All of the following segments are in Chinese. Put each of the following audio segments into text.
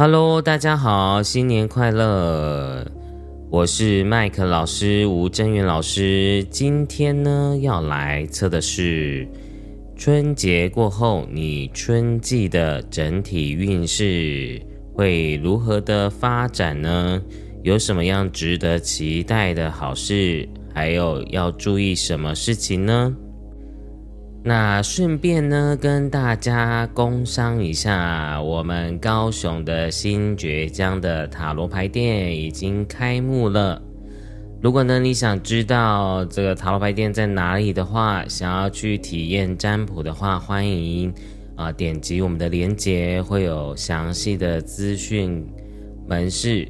Hello，大家好，新年快乐！我是麦克老师吴真元老师，今天呢要来测的是春节过后你春季的整体运势会如何的发展呢？有什么样值得期待的好事？还有要注意什么事情呢？那顺便呢，跟大家工商一下，我们高雄的新爵江的塔罗牌店已经开幕了。如果呢你想知道这个塔罗牌店在哪里的话，想要去体验占卜的话，欢迎啊点击我们的链接，会有详细的资讯、门市，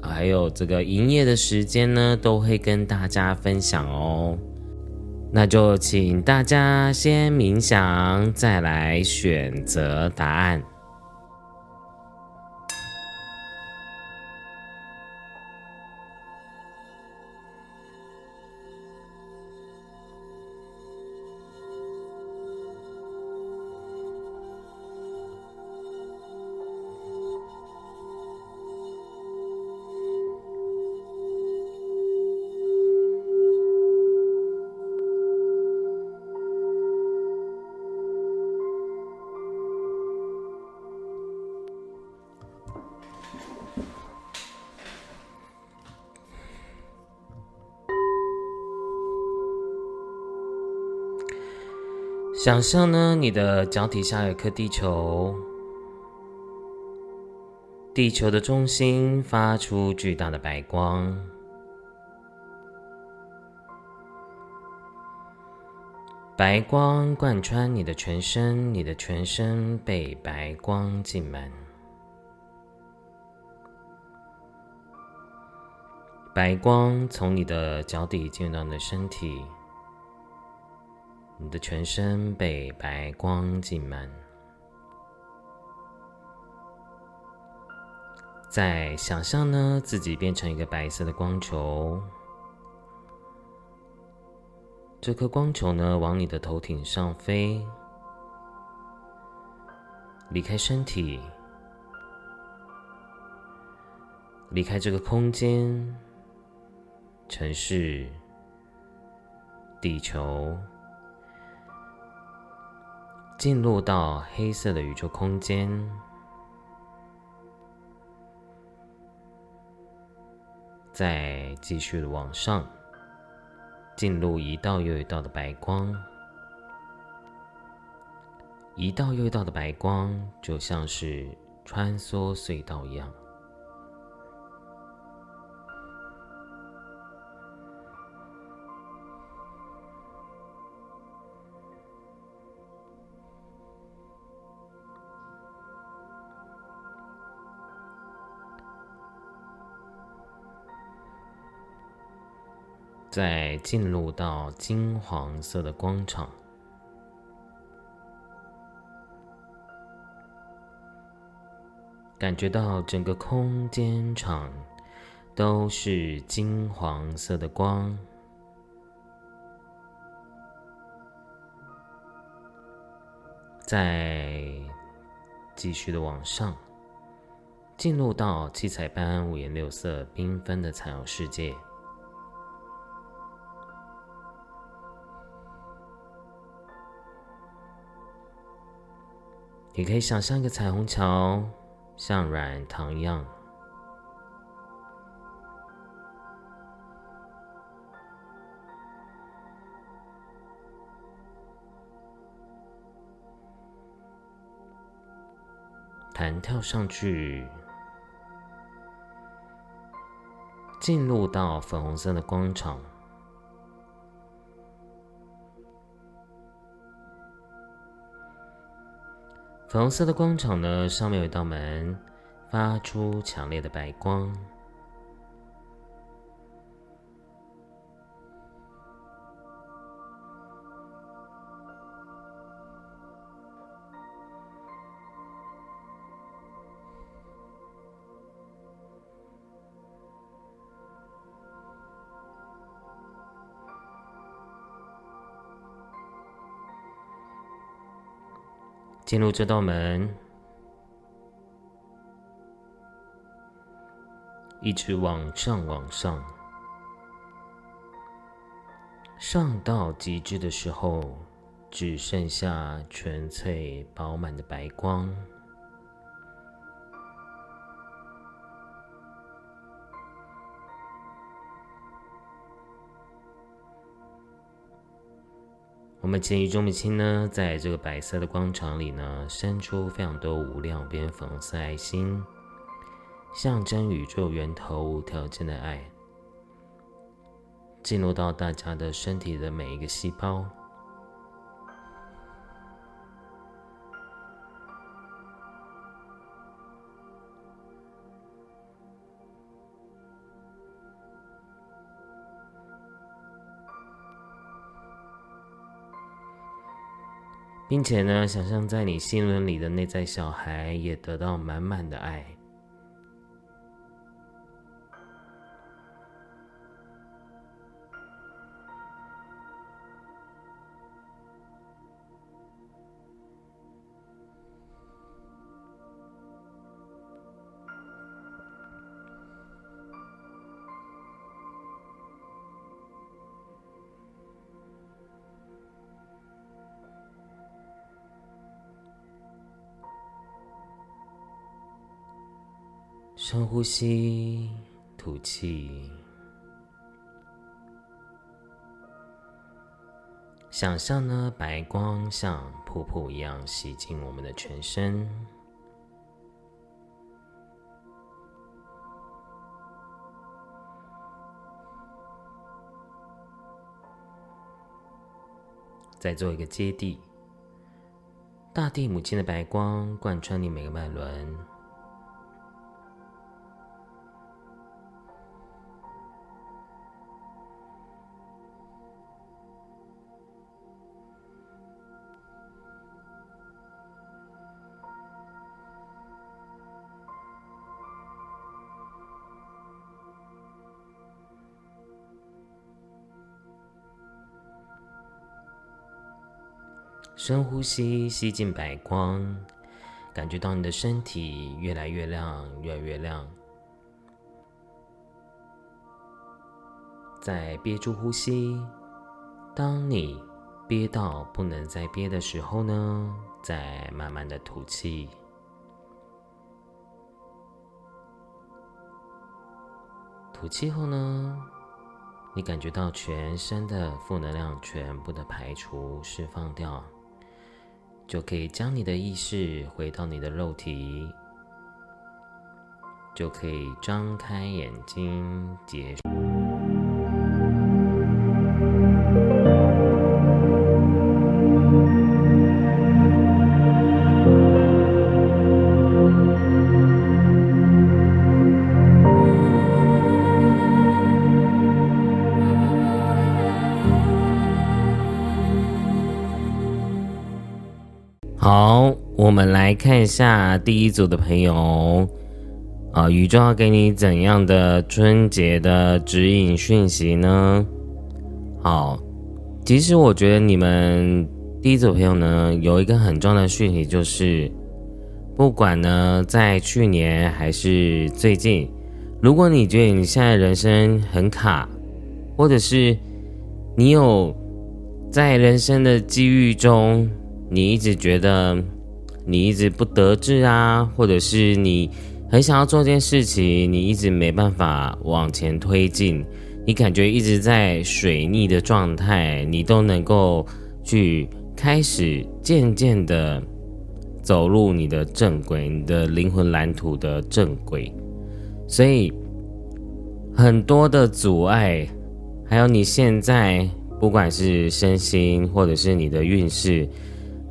还有这个营业的时间呢，都会跟大家分享哦。那就请大家先冥想，再来选择答案。想象呢，你的脚底下有颗地球，地球的中心发出巨大的白光，白光贯穿你的全身，你的全身被白光浸满，白光从你的脚底进入到你的身体。你的全身被白光浸满，在想象呢，自己变成一个白色的光球。这颗光球呢，往你的头顶上飞，离开身体，离开这个空间、城市、地球。进入到黑色的宇宙空间，再继续往上，进入一道又一道的白光，一道又一道的白光就像是穿梭隧道一样。再进入到金黄色的光场，感觉到整个空间场都是金黄色的光。再继续的往上，进入到七彩般、五颜六色、缤纷的彩虹世界。你可以想象一个彩虹桥，像软糖一样弹跳上去，进入到粉红色的广场。粉红色的光场呢，上面有一道门，发出强烈的白光。进入这道门一直往上往上。上到极致的时候只剩下纯粹饱满的白光。我们前宇宙母亲呢，在这个白色的广场里呢，伸出非常多无量边粉红色爱心，象征宇宙源头无条件的爱，进入到大家的身体的每一个细胞。并且呢，想象在你心轮里的内在小孩也得到满满的爱。吸，吐气。想象呢，白光像瀑布一样洗净我们的全身。再做一个接地，大地母亲的白光贯穿你每个脉轮。深呼吸，吸进白光，感觉到你的身体越来越亮，越来越亮。再憋住呼吸，当你憋到不能再憋的时候呢，再慢慢的吐气。吐气后呢，你感觉到全身的负能量全部的排除、释放掉。就可以将你的意识回到你的肉体，就可以张开眼睛结束。下第一组的朋友啊，宇宙要给你怎样的春节的指引讯息呢？好，其实我觉得你们第一组朋友呢，有一个很重要的讯息，就是不管呢在去年还是最近，如果你觉得你现在人生很卡，或者是你有在人生的机遇中。你一直觉得你一直不得志啊，或者是你很想要做件事情，你一直没办法往前推进，你感觉一直在水逆的状态，你都能够去开始渐渐的走入你的正轨，你的灵魂蓝图的正轨。所以很多的阻碍，还有你现在不管是身心或者是你的运势。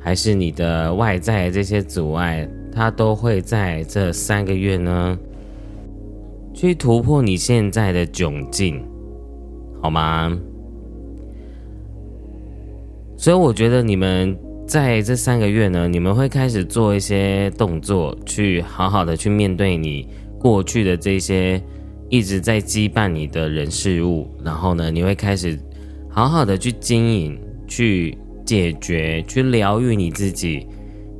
还是你的外在这些阻碍，它都会在这三个月呢，去突破你现在的窘境，好吗？所以我觉得你们在这三个月呢，你们会开始做一些动作，去好好的去面对你过去的这些一直在羁绊你的人事物，然后呢，你会开始好好的去经营，去。解决，去疗愈你自己，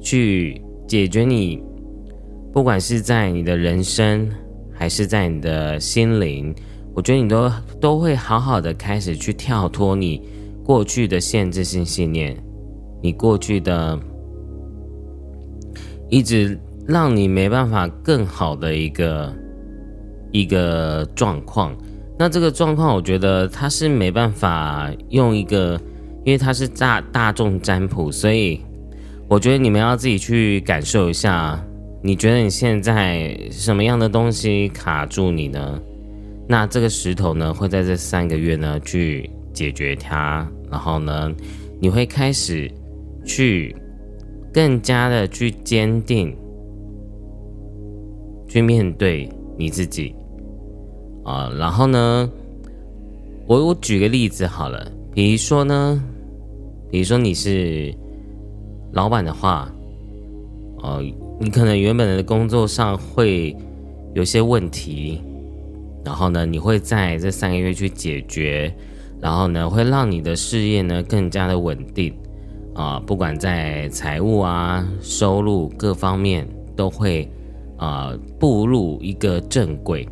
去解决你，不管是在你的人生，还是在你的心灵，我觉得你都都会好好的开始去跳脱你过去的限制性信念，你过去的一直让你没办法更好的一个一个状况。那这个状况，我觉得它是没办法用一个，因为它是大大众占卜，所以我觉得你们要自己去感受一下。你觉得你现在什么样的东西卡住你呢？那这个石头呢，会在这三个月呢去解决它，然后呢，你会开始去更加的去坚定，去面对你自己。啊，然后呢，我我举个例子好了，比如说呢，比如说你是老板的话，哦，你可能原本的工作上会有些问题，然后呢，你会在这三个月去解决，然后呢，会让你的事业呢更加的稳定，啊，不管在财务啊、收入各方面都会啊步入一个正轨。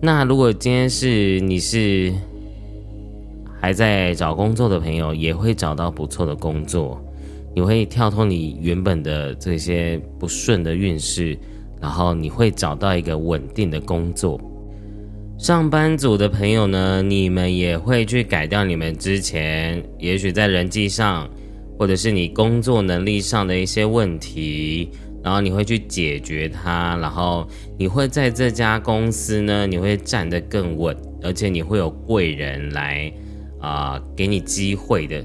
那如果今天是你是还在找工作的朋友，也会找到不错的工作，你会跳脱你原本的这些不顺的运势，然后你会找到一个稳定的工作。上班族的朋友呢，你们也会去改掉你们之前也许在人际上，或者是你工作能力上的一些问题。然后你会去解决它，然后你会在这家公司呢，你会站得更稳，而且你会有贵人来啊给你机会的。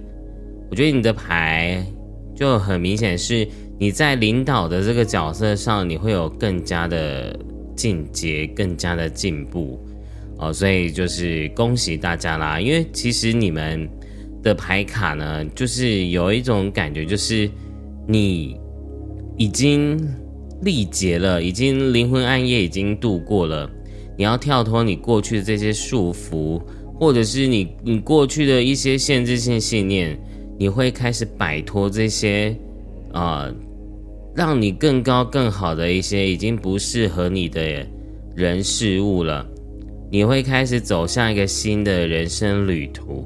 我觉得你的牌就很明显是你在领导的这个角色上，你会有更加的进阶，更加的进步哦。所以就是恭喜大家啦，因为其实你们的牌卡呢，就是有一种感觉，就是你。已经历劫了，已经灵魂暗夜已经度过了。你要跳脱你过去的这些束缚，或者是你你过去的一些限制性信念，你会开始摆脱这些啊，让你更高更好的一些已经不适合你的人事物了。你会开始走向一个新的人生旅途，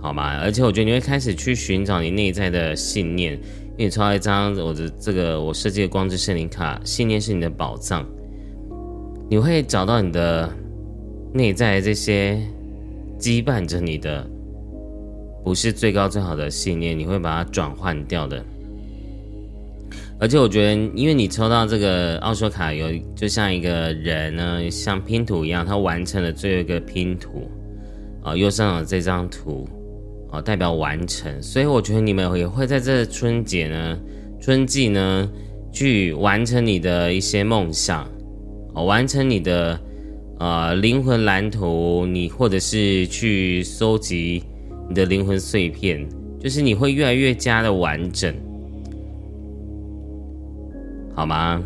好吗？而且我觉得你会开始去寻找你内在的信念。因为你抽到一张我的这个我设计的光之圣灵卡，信念是你的宝藏。你会找到你的内在这些羁绊着你的，不是最高最好的信念，你会把它转换掉的。而且我觉得，因为你抽到这个奥修卡，有就像一个人呢，像拼图一样，他完成了最后一个拼图，啊，右上角这张图。哦，代表完成，所以我觉得你们也会在这春节呢、春季呢，去完成你的一些梦想，哦，完成你的呃灵魂蓝图，你或者是去收集你的灵魂碎片，就是你会越来越加的完整，好吗？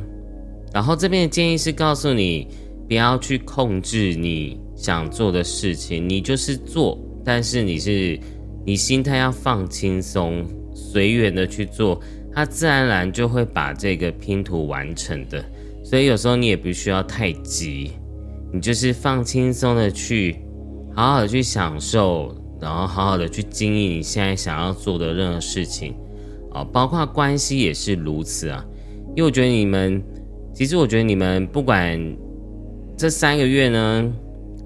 然后这边的建议是告诉你，不要去控制你想做的事情，你就是做，但是你是。你心态要放轻松，随缘的去做，它自然而然就会把这个拼图完成的。所以有时候你也不需要太急，你就是放轻松的去，好好的去享受，然后好好的去经营你现在想要做的任何事情啊，包括关系也是如此啊。因为我觉得你们，其实我觉得你们不管这三个月呢，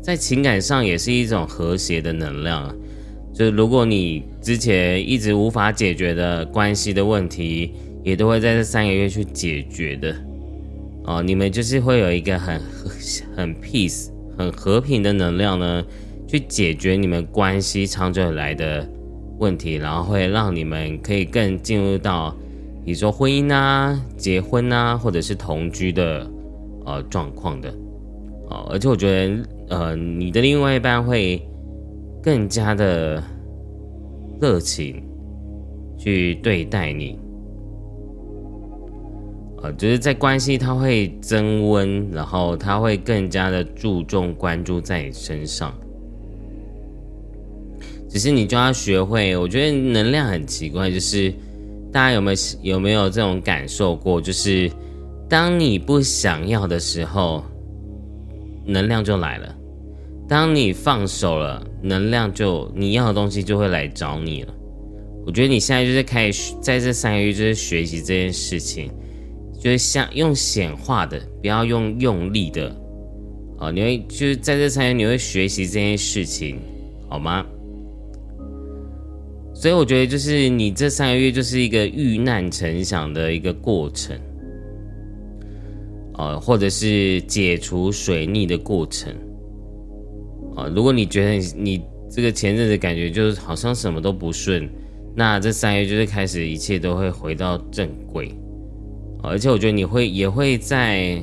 在情感上也是一种和谐的能量啊。就是如果你之前一直无法解决的关系的问题，也都会在这三个月去解决的哦。你们就是会有一个很 很 peace、很和平的能量呢，去解决你们关系长久以来的问题，然后会让你们可以更进入到，比如说婚姻啊、结婚啊，或者是同居的呃状况的哦。而且我觉得呃，你的另外一半会。更加的热情去对待你，呃，就是在关系他会增温，然后他会更加的注重关注在你身上。只是你就要学会，我觉得能量很奇怪，就是大家有没有有没有这种感受过？就是当你不想要的时候，能量就来了。当你放手了，能量就你要的东西就会来找你了。我觉得你现在就是开始在这三个月就是学习这件事情，就是像用显化的，不要用用力的，啊，你会就是在这三个月你会学习这件事情，好吗？所以我觉得就是你这三个月就是一个遇难成祥的一个过程，呃，或者是解除水逆的过程，啊，如果你觉得你这个前阵子感觉就是好像什么都不顺。那这三月就是开始，一切都会回到正轨，而且我觉得你会也会在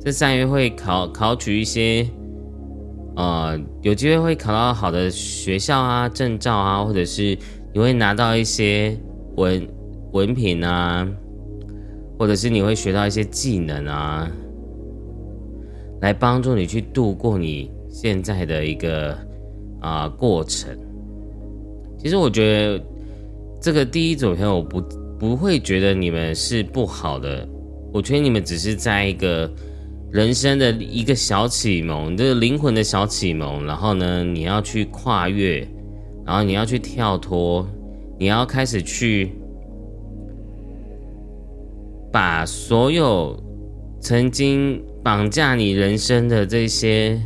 这三月会考考取一些，呃，有机会会考到好的学校啊、证照啊，或者是你会拿到一些文文凭啊，或者是你会学到一些技能啊，来帮助你去度过你现在的一个啊过程。其实我觉得。这个第一组朋友不不会觉得你们是不好的，我觉得你们只是在一个人生的一个小启蒙，这个灵魂的小启蒙。然后呢，你要去跨越，然后你要去跳脱，你要开始去把所有曾经绑架你人生的这些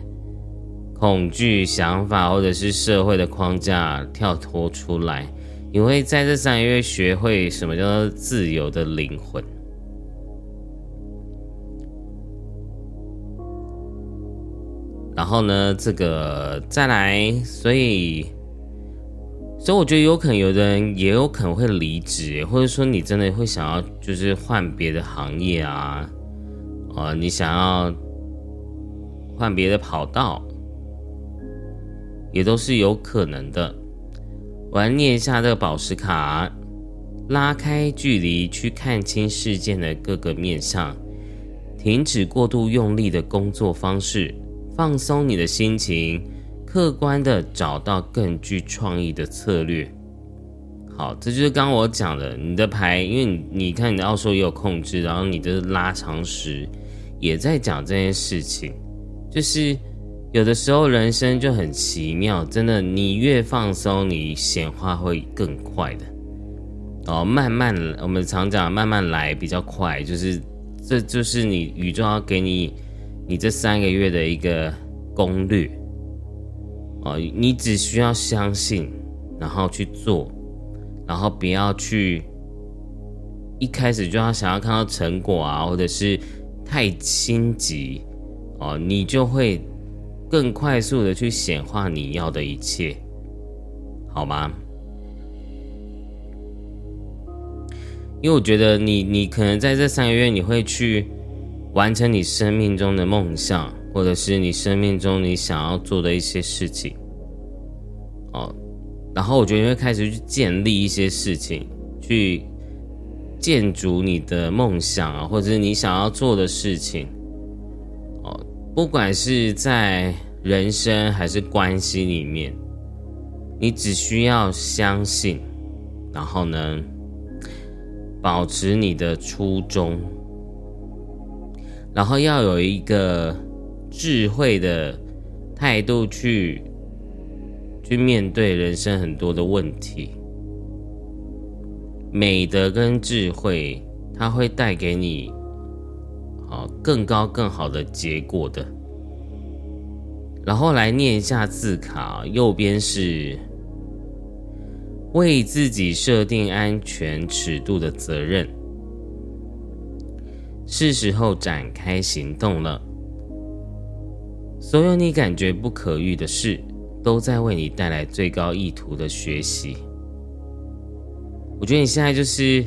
恐惧想法，或者是社会的框架跳脱出来。你会在这三个月学会什么叫做自由的灵魂，然后呢，这个再来，所以，所以我觉得有可能有的人也有可能会离职，或者说你真的会想要就是换别的行业啊，啊，你想要换别的跑道，也都是有可能的。我来念一下这个宝石卡，拉开距离去看清事件的各个面向，停止过度用力的工作方式，放松你的心情，客观的找到更具创意的策略。好，这就是刚我讲的，你的牌，因为你你看你的奥数也有控制，然后你的拉长时也在讲这件事情，就是。有的时候人生就很奇妙，真的，你越放松，你显化会更快的。哦，慢慢，我们常讲慢慢来比较快，就是这就是你宇宙要给你你这三个月的一个攻略。哦，你只需要相信，然后去做，然后不要去一开始就要想要看到成果啊，或者是太心急哦，你就会。更快速的去显化你要的一切，好吗？因为我觉得你，你可能在这三个月，你会去完成你生命中的梦想，或者是你生命中你想要做的一些事情。哦，然后我觉得你会开始去建立一些事情，去建筑你的梦想啊，或者是你想要做的事情。不管是在人生还是关系里面，你只需要相信，然后呢，保持你的初衷，然后要有一个智慧的态度去去面对人生很多的问题。美德跟智慧，它会带给你。啊，更高更好的结果的。然后来念一下字卡，右边是为自己设定安全尺度的责任，是时候展开行动了。所有你感觉不可遇的事，都在为你带来最高意图的学习。我觉得你现在就是，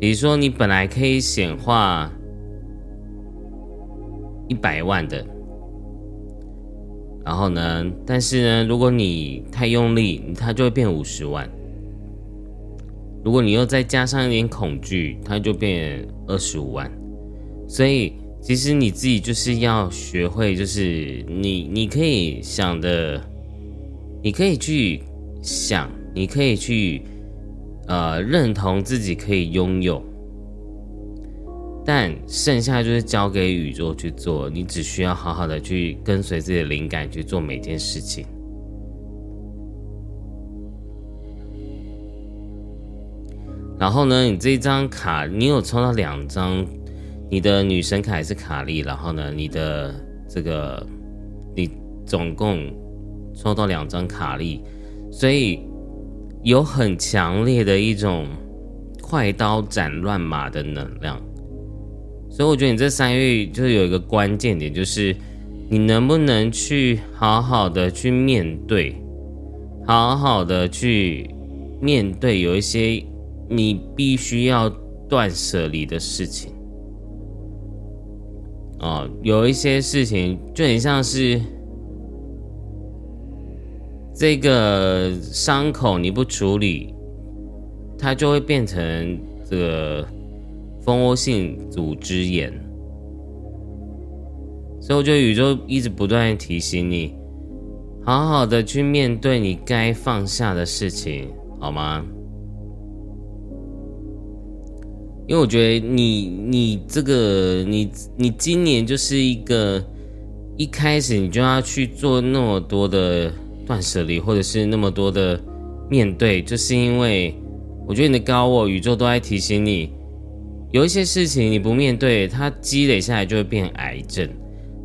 比如说你本来可以显化。一百万的，然后呢？但是呢，如果你太用力，它就会变五十万。如果你又再加上一点恐惧，它就变二十五万。所以，其实你自己就是要学会，就是你你可以想的，你可以去想，你可以去呃认同自己可以拥有。但剩下就是交给宇宙去做，你只需要好好的去跟随自己的灵感去做每件事情。然后呢，你这张卡，你有抽到两张，你的女神卡还是卡利，然后呢，你的这个你总共抽到两张卡利，所以有很强烈的一种快刀斩乱麻的能量。所以我觉得你这三月就是有一个关键点，就是你能不能去好好的去面对，好好的去面对有一些。你必须要断舍离的事情，哦，有一些事情就很像是这个伤口，你不处理，它就会变成这个蜂窝性组织炎。所以我觉得宇宙一直不断提醒你，好好的去面对你该放下的事情，好吗？因为我觉得你你这个你你今年就是一个一开始你就要去做那么多的断舍离，或者是那么多的面对，就是因为我觉得你的高我宇宙都在提醒你，有一些事情你不面对，它积累下来就会变癌症，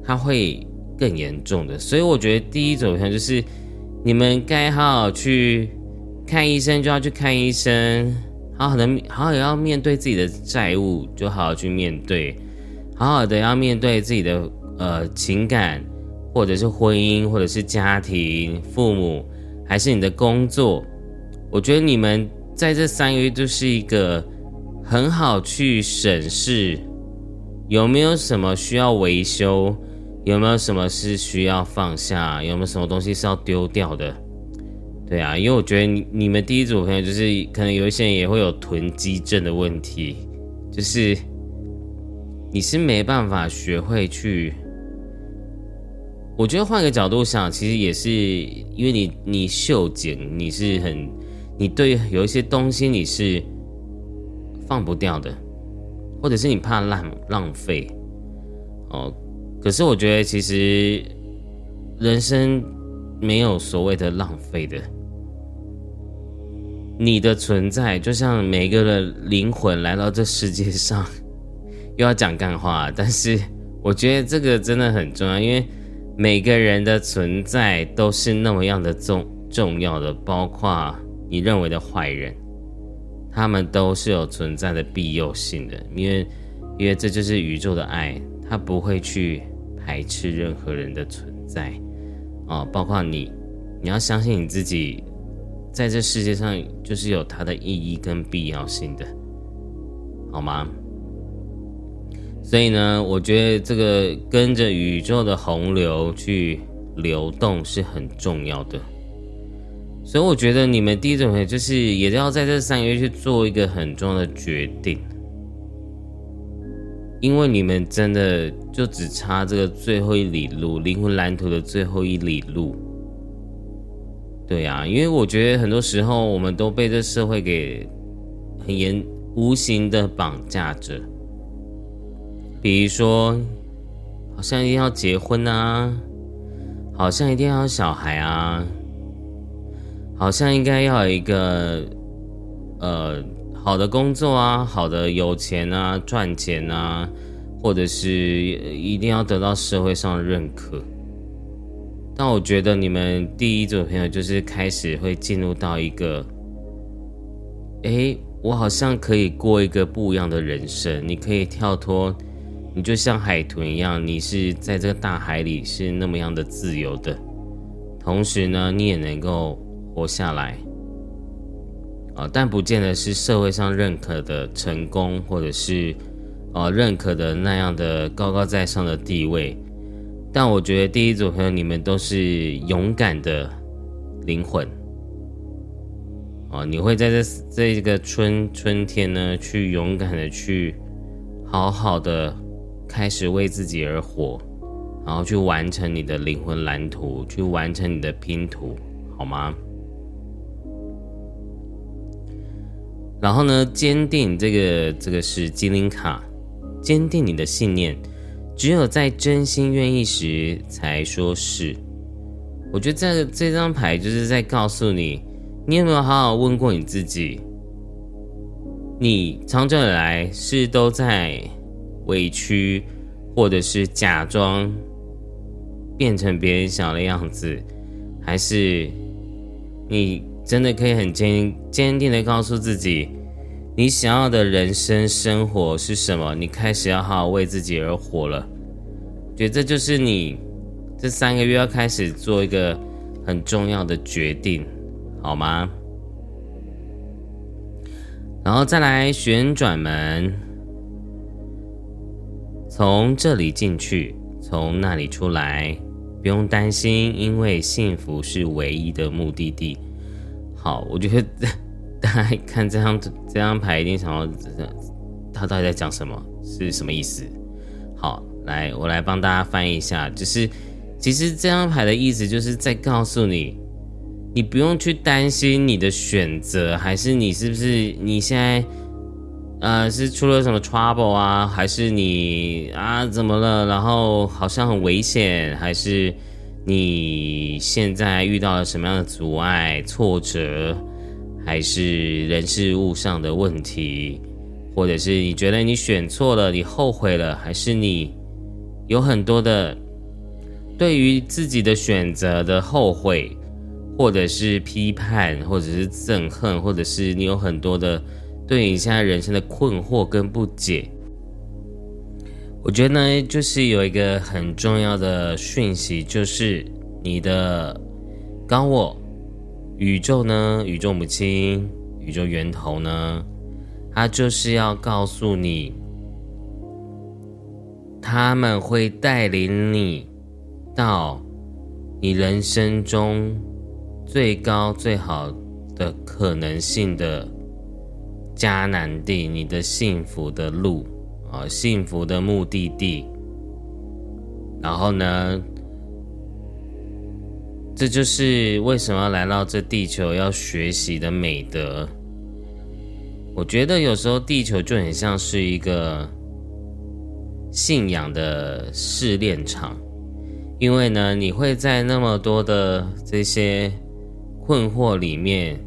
它会更严重的。所以我觉得第一走向就是你们该好好去看医生，就要去看医生。好好的，好好要面对自己的债务，就好好去面对；好好的要面对自己的呃情感，或者是婚姻，或者是家庭、父母，还是你的工作。我觉得你们在这三个月就是一个很好去审视有没有什么需要维修，有没有什么是需要放下，有没有什么东西是要丢掉的。对啊，因为我觉得你你们第一组朋友就是可能有一些人也会有囤积症的问题，就是你是没办法学会去。我觉得换个角度想，其实也是因为你你秀俭，你是很你对有一些东西你是放不掉的，或者是你怕浪浪费哦。可是我觉得其实人生没有所谓的浪费的。你的存在就像每个人灵魂来到这世界上，又要讲干话，但是我觉得这个真的很重要，因为每个人的存在都是那么样的重重要的，包括你认为的坏人，他们都是有存在的必要性的，因为因为这就是宇宙的爱，它不会去排斥任何人的存在，哦，包括你，你要相信你自己。在这世界上，就是有它的意义跟必要性的，好吗？所以呢，我觉得这个跟着宇宙的洪流去流动是很重要的。所以我觉得你们第一种就是也要在这三个月去做一个很重要的决定，因为你们真的就只差这个最后一里路，灵魂蓝图的最后一里路。对呀，因为我觉得很多时候我们都被这社会给很严无形的绑架着，比如说，好像一定要结婚啊，好像一定要小孩啊，好像应该要有一个呃好的工作啊，好的有钱啊，赚钱啊，或者是一定要得到社会上的认可。但我觉得你们第一组朋友就是开始会进入到一个，哎，我好像可以过一个不一样的人生。你可以跳脱，你就像海豚一样，你是在这个大海里是那么样的自由的，同时呢，你也能够活下来。啊，但不见得是社会上认可的成功，或者是呃认可的那样的高高在上的地位。但我觉得第一组朋友，你们都是勇敢的灵魂哦，你会在这这个春春天呢，去勇敢的去好好的开始为自己而活，然后去完成你的灵魂蓝图，去完成你的拼图，好吗？然后呢，坚定这个这个是精灵卡，坚定你的信念。只有在真心愿意时才说是。我觉得这这张牌就是在告诉你，你有没有好好问过你自己？你长久以来是都在委屈，或者是假装变成别人想的样子，还是你真的可以很坚坚定的告诉自己，你想要的人生生活是什么？你开始要好好为自己而活了。觉得这就是你这三个月要开始做一个很重要的决定，好吗？然后再来旋转门，从这里进去，从那里出来，不用担心，因为幸福是唯一的目的地。好，我觉得 大家看这张这张牌，一定想要他到底在讲什么，是什么意思？好，来，我来帮大家翻译一下，就是其实这张牌的意思就是在告诉你。你不用去担心你的选择，还是你是不是你现在，呃，是出了什么 trouble 啊？还是你啊怎么了？然后好像很危险，还是你现在遇到了什么样的阻碍、挫折，还是人事物上的问题，或者是你觉得你选错了，你后悔了，还是你有很多的对于自己的选择的后悔？或者是批判，或者是憎恨，或者是你有很多的对你现在人生的困惑跟不解。我觉得呢，就是有一个很重要的讯息，就是你的高我、宇宙呢，宇宙母亲、宇宙源头呢，它就是要告诉你，他们会带领你到你人生中。最高最好的可能性的迦南地，你的幸福的路啊，幸福的目的地。然后呢，这就是为什么要来到这地球要学习的美德。我觉得有时候地球就很像是一个信仰的试炼场，因为呢，你会在那么多的这些。困惑里面，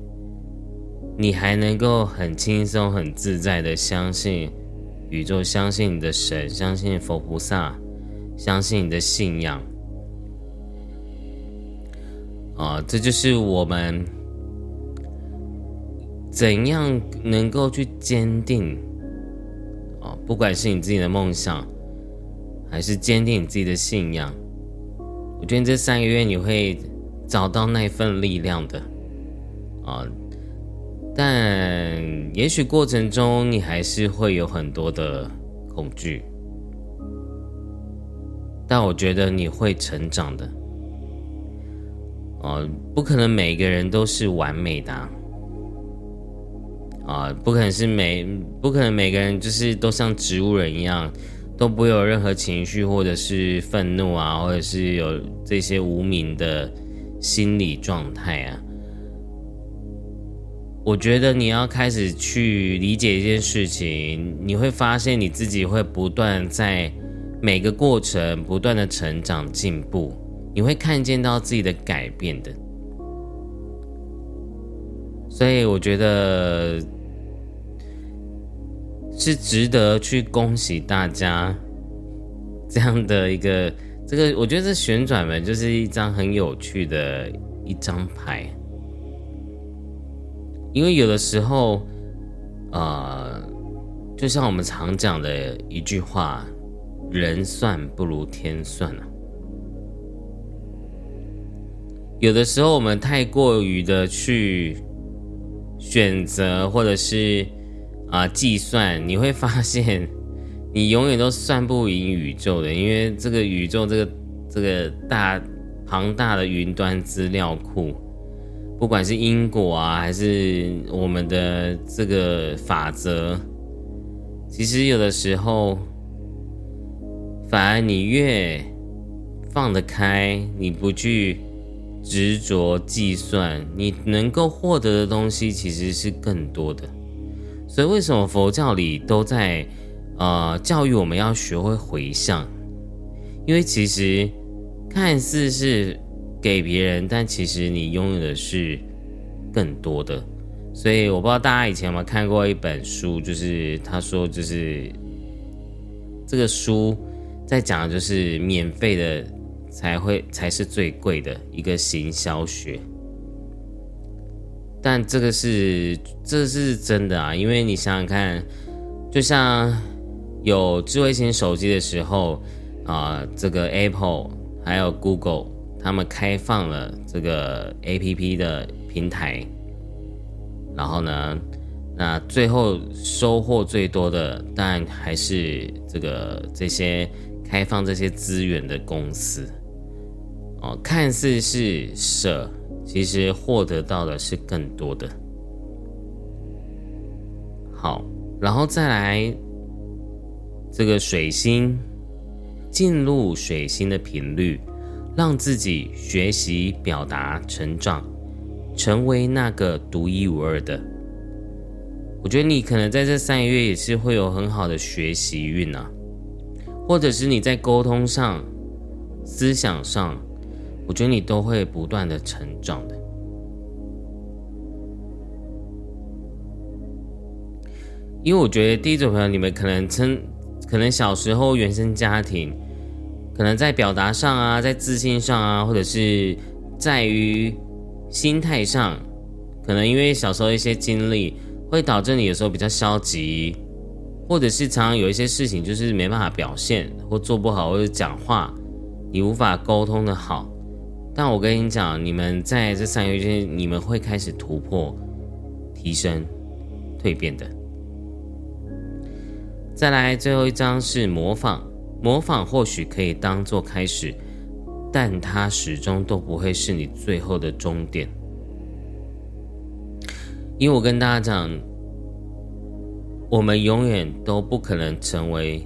你还能够很轻松、很自在的相信宇宙，相信你的神，相信佛菩萨，相信你的信仰。啊，这就是我们怎样能够去坚定啊，不管是你自己的梦想，还是坚定你自己的信仰。我觉得这三个月你会。找到那份力量的，啊，但也许过程中你还是会有很多的恐惧，但我觉得你会成长的，哦，不可能每个人都是完美的，啊，不可能是每不可能每个人就是都像植物人一样，都不会有任何情绪或者是愤怒啊，或者是有这些无名的。心理状态啊，我觉得你要开始去理解一件事情，你会发现你自己会不断在每个过程不断的成长进步，你会看见到自己的改变的。所以我觉得是值得去恭喜大家这样的一个。这个我觉得这旋转门就是一张很有趣的一张牌，因为有的时候，呃，就像我们常讲的一句话，“人算不如天算”啊。有的时候我们太过于的去选择或者是啊计算，你会发现。你永远都算不赢宇宙的，因为这个宇宙，这个这个大庞大的云端资料库，不管是因果啊，还是我们的这个法则，其实有的时候，反而你越放得开，你不去执着计算，你能够获得的东西其实是更多的。所以，为什么佛教里都在？呃，教育我们要学会回向，因为其实看似是给别人，但其实你拥有的是更多的。所以我不知道大家以前有没有看过一本书，就是他说，就是这个书在讲的就是免费的才会才是最贵的一个行销学。但这个是这是真的啊，因为你想想看，就像有智慧型手机的时候啊，这个 Apple 还有 Google 他们开放了这个 APP 的平台。然后呢，那最后收获最多的，当然还是这个这些开放这些资源的公司哦。看似是舍，其实获得到的是更多的。好，然后再来这个水星进入水星的频率，让自己学习表达成长。成为那个独一无二的，我觉得你可能在这三个月也是会有很好的学习运啊，或者是你在沟通上、思想上，我觉得你都会不断的成长的。因为我觉得第一种朋友，你们可能称，可能小时候原生家庭，可能在表达上啊，在自信上啊，或者是在于。心态上，可能因为小时候一些经历，会导致你有时候比较消极，或者是常常有一些事情就是没办法表现，或做不好，或者讲话你无法沟通的好。但我跟你讲，你们在这三个月间，你们会开始突破、提升、蜕变的。再来，最后一张是模仿，模仿或许可以当做开始。但它始终都不会是你最后的终点，因为我跟大家讲，我们永远都不可能成为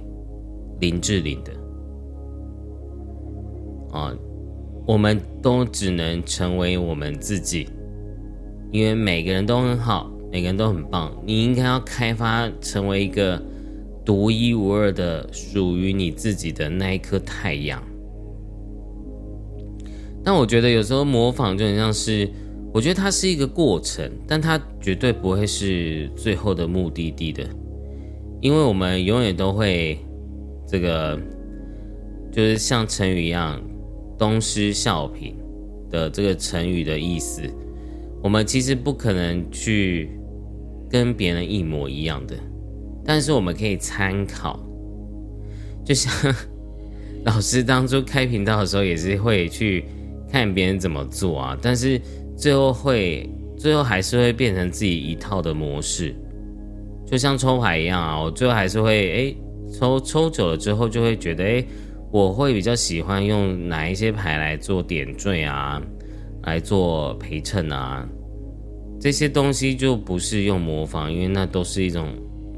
林志玲的，啊，我们都只能成为我们自己，因为每个人都很好，每个人都很棒，你应该要开发成为一个独一无二的属于你自己的那一颗太阳。但我觉得有时候模仿就很像是，我觉得它是一个过程，但它绝对不会是最后的目的地的，因为我们永远都会这个，就是像成语一样，东施效颦的这个成语的意思，我们其实不可能去跟别人一模一样的，但是我们可以参考，就像 老师当初开频道的时候也是会去。看别人怎么做啊，但是最后会，最后还是会变成自己一套的模式，就像抽牌一样啊，我最后还是会哎抽抽久了之后就会觉得哎，我会比较喜欢用哪一些牌来做点缀啊，来做陪衬啊，这些东西就不是用模仿，因为那都是一种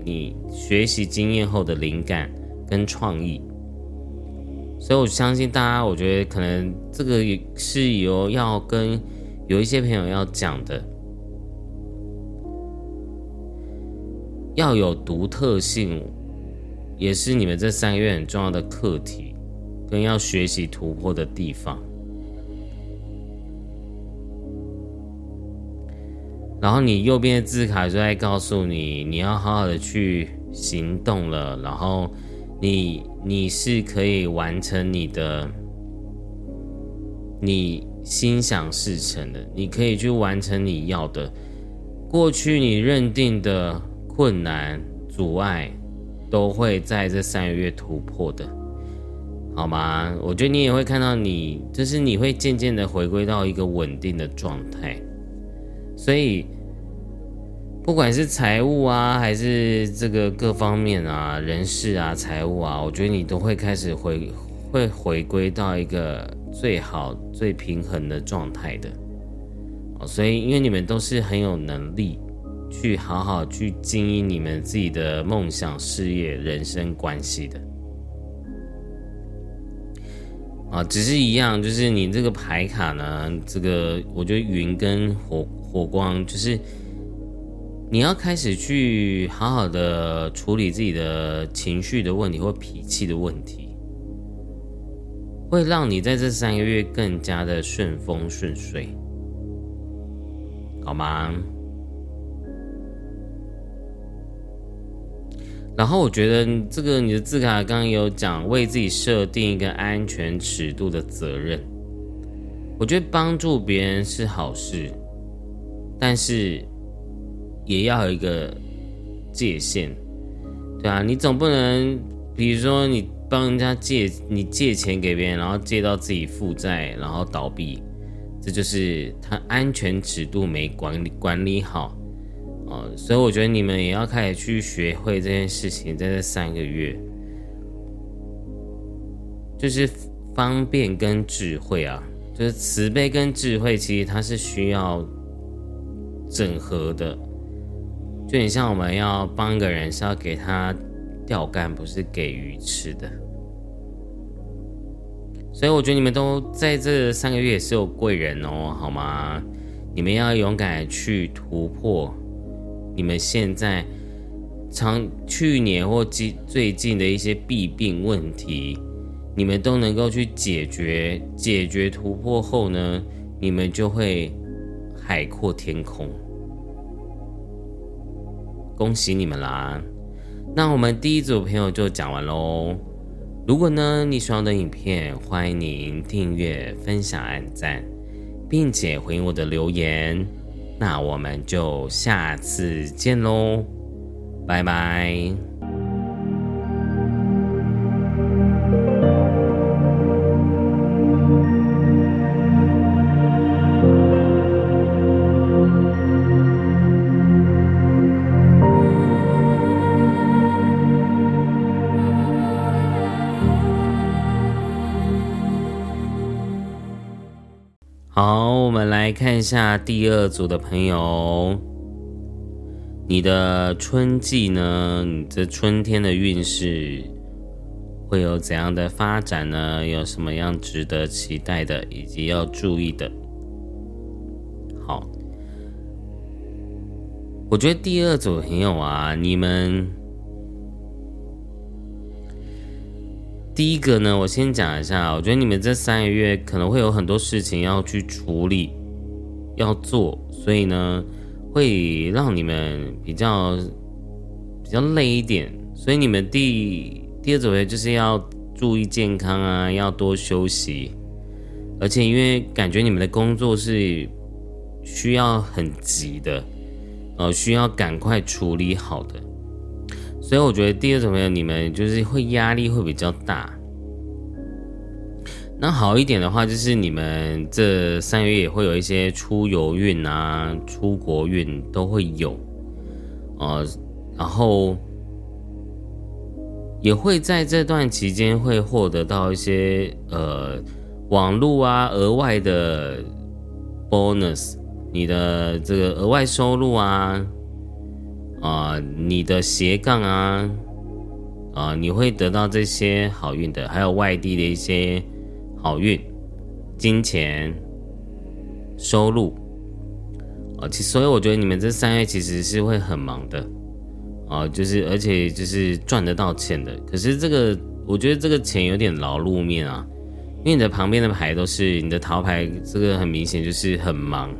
你学习经验后的灵感跟创意。所以，我相信大家，我觉得可能这个也是有要跟有一些朋友要讲的，要有独特性，也是你们这三个月很重要的课题，跟要学习突破的地方。然后，你右边的字卡就在告诉你，你要好好的去行动了，然后。你你是可以完成你的，你心想事成的，你可以去完成你要的。过去你认定的困难阻碍，都会在这三个月突破的，好吗？我觉得你也会看到，你就是你会渐渐的回归到一个稳定的状态，所以。不管是财务啊，还是这个各方面啊，人事啊，财务啊，我觉得你都会开始回，会回归到一个最好、最平衡的状态的。哦，所以因为你们都是很有能力去好好去经营你们自己的梦想、事业、人生关系的。啊，只是一样，就是你这个牌卡呢，这个我觉得云跟火火光就是。你要开始去好好的处理自己的情绪的问题或脾气的问题，会让你在这三个月更加的顺风顺水，好吗？然后我觉得这个你的字卡刚刚有讲，为自己设定一个安全尺度的责任。我觉得帮助别人是好事，但是也要有一个界限，对啊，你总不能，比如说你帮人家借，你借钱给别人，然后借到自己负债，然后倒闭，这就是他安全尺度没管理管理好。哦，所以我觉得你们也要开始去学会这件事情，在这三个月，就是方便跟智慧啊，就是慈悲跟智慧，其实它是需要整合的。就很像我们要帮一个人，是要给他钓竿，不是给鱼吃的。所以我觉得你们都在这三个月也是有贵人哦，好吗？你们要勇敢去突破。你们现在长去年或近最近的一些弊病问题，你们都能够去解决，解决突破后呢，你们就会海阔天空。恭喜你们啦！那我们第一组朋友就讲完喽。如果呢你喜欢我的影片，欢迎您订阅、分享、按赞，并且回应我的留言。那我们就下次见喽，拜拜。看一下第二组的朋友，你的春季呢？你这春天的运势会有怎样的发展呢？有什么样值得期待的，以及要注意的？好，我觉得第二组朋友啊，你们。第一个呢，我先讲一下，我觉得你们这三个月可能会有很多事情要去处理，要做，所以呢，会让你们比较比较累一点。所以你们第第二组呢，就是要注意健康啊，要多休息。而且因为感觉你们的工作是需要很急的，呃，需要赶快处理好的。所以我觉得第二种朋友，你们就是会压力会比较大。那好一点的话，就是你们这三月也会有一些出游运啊、出国运都会有，呃，然后也会在这段期间会获得到一些呃网络啊额外的 bonus，你的这个额外收入啊。啊，你的斜杠啊，啊，你会得到这些好运的，还有外地的一些好运、金钱、收入啊。其所以我觉得你们这三月其实是会很忙的啊，就是而且就是赚得到钱的。可是这个我觉得这个钱有点劳碌面啊，因为你的旁边的牌都是你的桃牌，这个很明显就是很忙、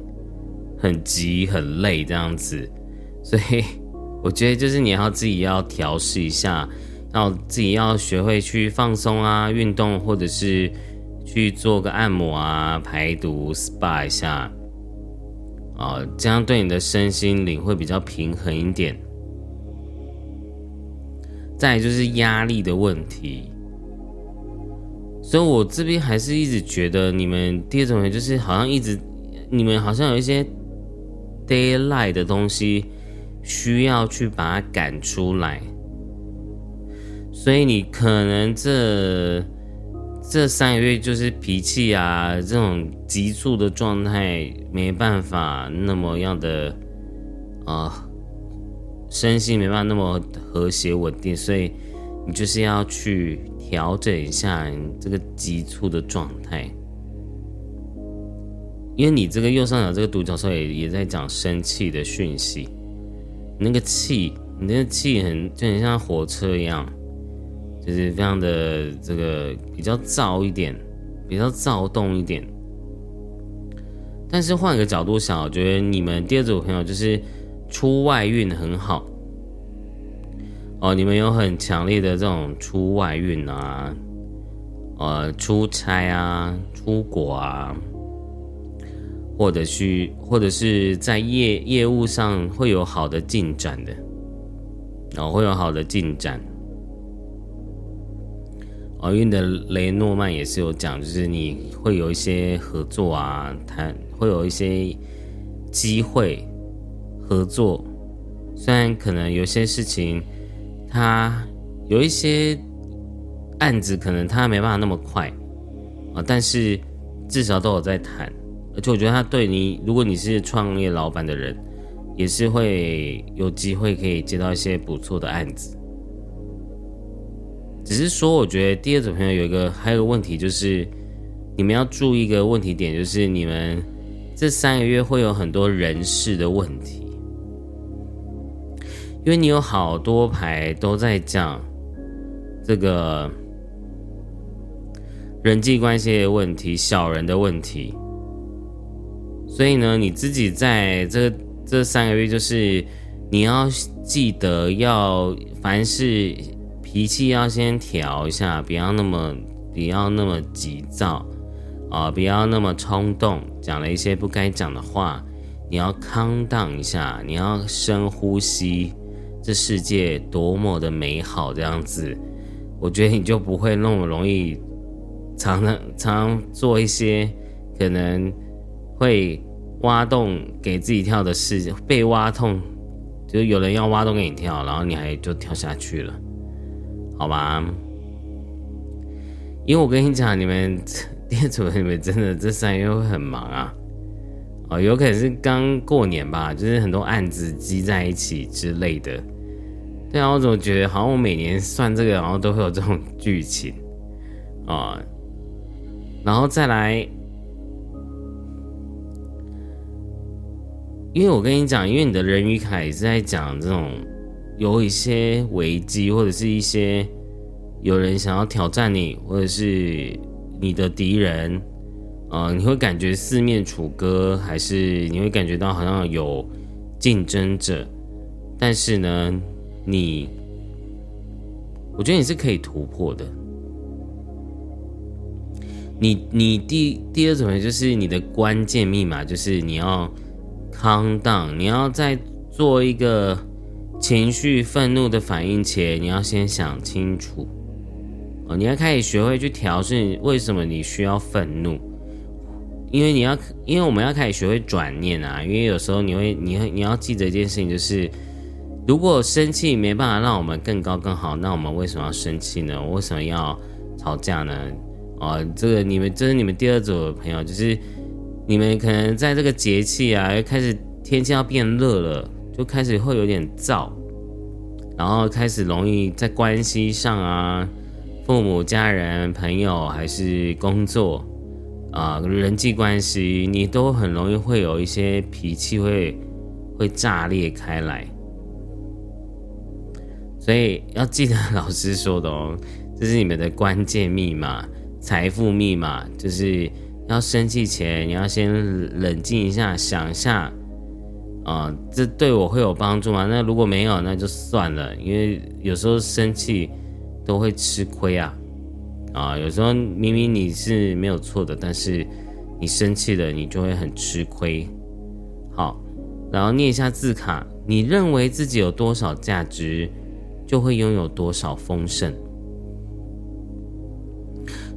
很急、很累这样子，所以。我觉得就是你要自己要调试一下，要自己要学会去放松啊，运动或者是去做个按摩啊，排毒 SPA 一下啊，这样对你的身心灵会比较平衡一点。再就是压力的问题，所以我这边还是一直觉得你们第二种人就是好像一直你们好像有一些 d a y l i g h t 的东西。需要去把它赶出来，所以你可能这这三个月就是脾气啊，这种急促的状态没办法那么样的啊，身心没办法那么和谐稳定，所以你就是要去调整一下你这个急促的状态，因为你这个右上角这个独角兽也也在讲生气的讯息。那个气，你那个气很就很像火车一样，就是非常的这个比较躁一点，比较躁动一点。但是换个角度想，我觉得你们第二组朋友就是出外运很好哦，你们有很强烈的这种出外运啊，呃，出差啊，出国啊，或者去或者是在业业务上会有好的进展的，哦，会有好的进展。奥运的雷诺曼也是有讲，就是你会有一些合作啊，谈会有一些机会合作，虽然可能有些事情，他有一些案子可能他没办法那么快啊，但是至少都有在谈，而且我觉得他对你，如果你是创业老板的人，也是会有机会可以接到一些不错的案子。只是说，我觉得第二组朋友有一个还有个问题，就是你们要注意一个问题点，就是你们这三个月会有很多人事的问题，因为你有好多牌都在讲这个人际关系的问题、小人的问题，所以呢，你自己在这这三个月，就是你要记得要凡事。脾气要先调一下，不要那么不要那么急躁啊，不要那么冲动，讲了一些不该讲的话，你要康荡一下，你要深呼吸，这世界多么的美好，这样子，我觉得你就不会那么容易常常常做一些可能会挖洞给自己跳的事，被挖痛，就有人要挖洞给你跳，然后你还就跳下去了。好吧，因为我跟你讲，你们 店主你们真的这三月会很忙啊，哦，有可能是刚过年吧，就是很多案子积在一起之类的。对啊，我怎么觉得好像我每年算这个，然后都会有这种剧情啊，然后再来，因为我跟你讲，因为你的人鱼卡也是在讲这种。有一些危机，或者是一些有人想要挑战你，或者是你的敌人，呃，你会感觉四面楚歌，还是你会感觉到好像有竞争者？但是呢，你，我觉得你是可以突破的。你你第第二种就是你的关键密码，就是你要 calm down，你要再做一个。情绪愤怒的反应前，你要先想清楚哦。你要开始学会去调试为什么你需要愤怒，因为你要，因为我们要开始学会转念啊。因为有时候你会，你会，你要记得一件事情，就是如果生气没办法让我们更高更好，那我们为什么要生气呢？为什么要吵架呢？哦，这个你们这是你们第二组的朋友，就是你们可能在这个节气啊，开始天气要变热了。就开始会有点燥，然后开始容易在关系上啊，父母、家人、朋友还是工作啊，人际关系，你都很容易会有一些脾气会会炸裂开来。所以要记得 老师说的哦，这是你们的关键密码、财富密码，就是要生气前你要先冷静一下，想一下。啊，这对我会有帮助吗？那如果没有，那就算了。因为有时候生气都会吃亏啊，啊，有时候明明你是没有错的，但是你生气了，你就会很吃亏。好，然后念一下字卡，你认为自己有多少价值，就会拥有多少丰盛。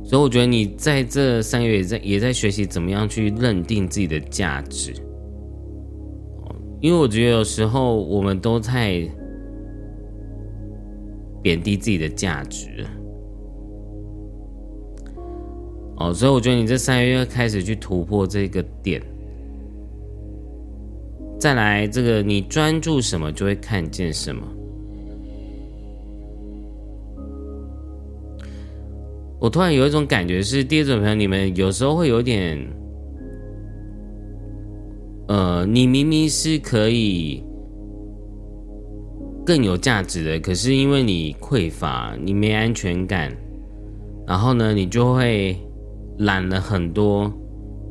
所以我觉得你在这三个月也在也在学习怎么样去认定自己的价值。因为我觉得有时候我们都在贬低自己的价值，哦，所以我觉得你这三个月开始去突破这个点，再来这个你专注什么就会看见什么。我突然有一种感觉是，第二种朋友，你们有时候会有点。呃，你明明是可以更有价值的，可是因为你匮乏，你没安全感，然后呢，你就会揽了很多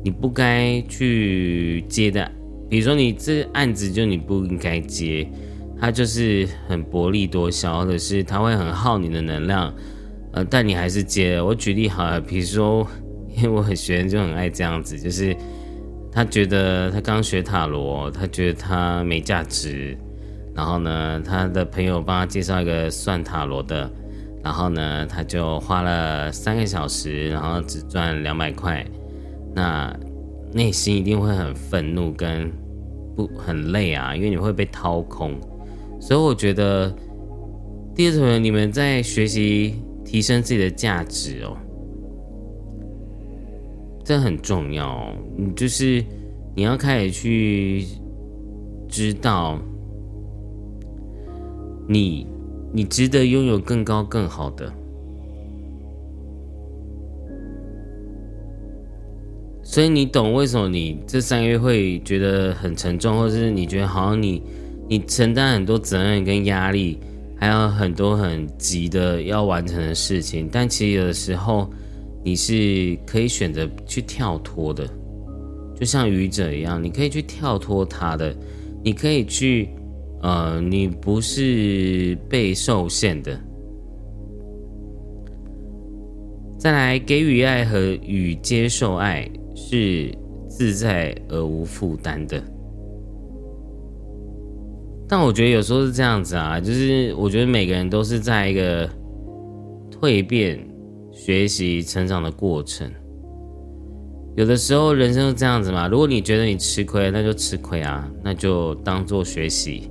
你不该去接的，比如说你这案子就你不应该接，它就是很薄利多销，或者是它会很耗你的能量，呃，但你还是接了。我举例好了，比如说，因为我很学生就很爱这样子，就是他觉得他刚学塔罗，他觉得他没价值。然后呢，他的朋友帮他介绍一个算塔罗的，然后呢，他就花了三个小时，然后只赚两百块，那内心一定会很愤怒跟不很累啊，因为你会被掏空。所以我觉得第二种你们在学习提升自己的价值哦，这很重要。你就是你要开始去知道。你，你值得拥有更高更好的，所以你懂为什么你这三个月会觉得很沉重，或者是你觉得好像你，你承担很多责任跟压力，还有很多很急的要完成的事情，但其实有的时候你是可以选择去跳脱的，就像愚者一样，你可以去跳脱他的，你可以去。呃，你不是被受限的。再来，给予爱和与接受爱是自在而无负担的。但我觉得有时候是这样子啊，就是我觉得每个人都是在一个蜕变、学习、成长的过程。有的时候人生是这样子嘛，如果你觉得你吃亏，那就吃亏啊，那就当做学习。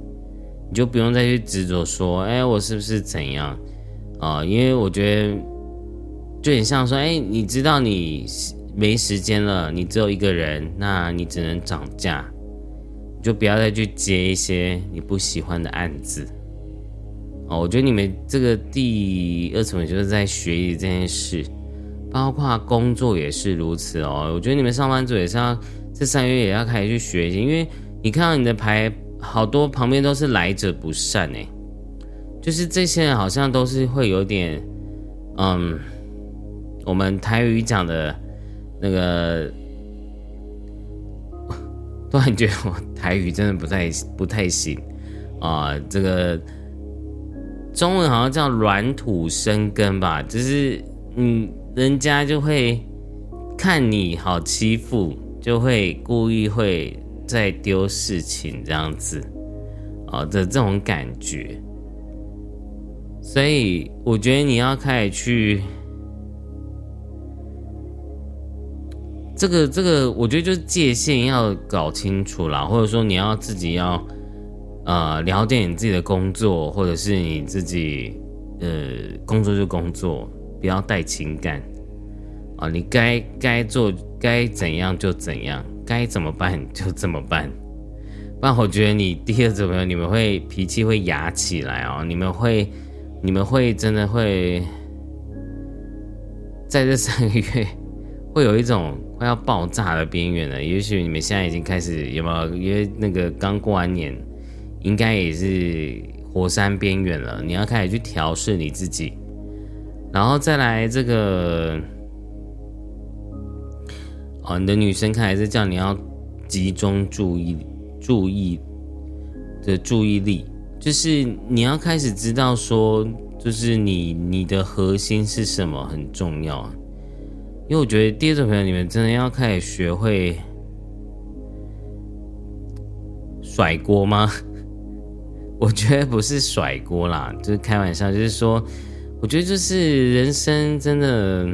你就不用再去执着说，哎，我是不是怎样啊？因为我觉得就很像说，哎，你知道你没时间了，你只有一个人，那你只能涨价，你就不要再去接一些你不喜欢的案子。哦，我觉得你们这个第二层就是在学习这件事，包括工作也是如此哦。我觉得你们上班族也是要这三月也要开始去学习，因为你看到你的牌。好多旁边都是来者不善哎，就是这些人好像都是会有点，嗯，我们台语讲的那个，突然觉得我台语真的不太不太行啊。这个中文好像叫软土生根吧，就是嗯，人家就会看你好欺负，就会故意会。在丢事情这样子，啊的这种感觉，所以我觉得你要开始去，这个这个，我觉得就是界限要搞清楚啦，或者说你要自己要，呃，了解你自己的工作，或者是你自己，呃，工作就工作，不要带情感，啊，你该该做该怎样就怎样。该怎么办就怎么办，不然我觉得你第二组朋友你们会脾气会压起来哦，你们会你们会真的会在这三个月会有一种快要爆炸的边缘了。也许你们现在已经开始有没有？因为那个刚过完年，应该也是火山边缘了。你要开始去调试你自己，然后再来这个。哦，你的女生看来是叫你要集中注意、注意的注意力，就是你要开始知道说，就是你你的核心是什么很重要。因为我觉得第二种朋友，你们真的要开始学会甩锅吗？我觉得不是甩锅啦，就是开玩笑，就是说，我觉得就是人生真的。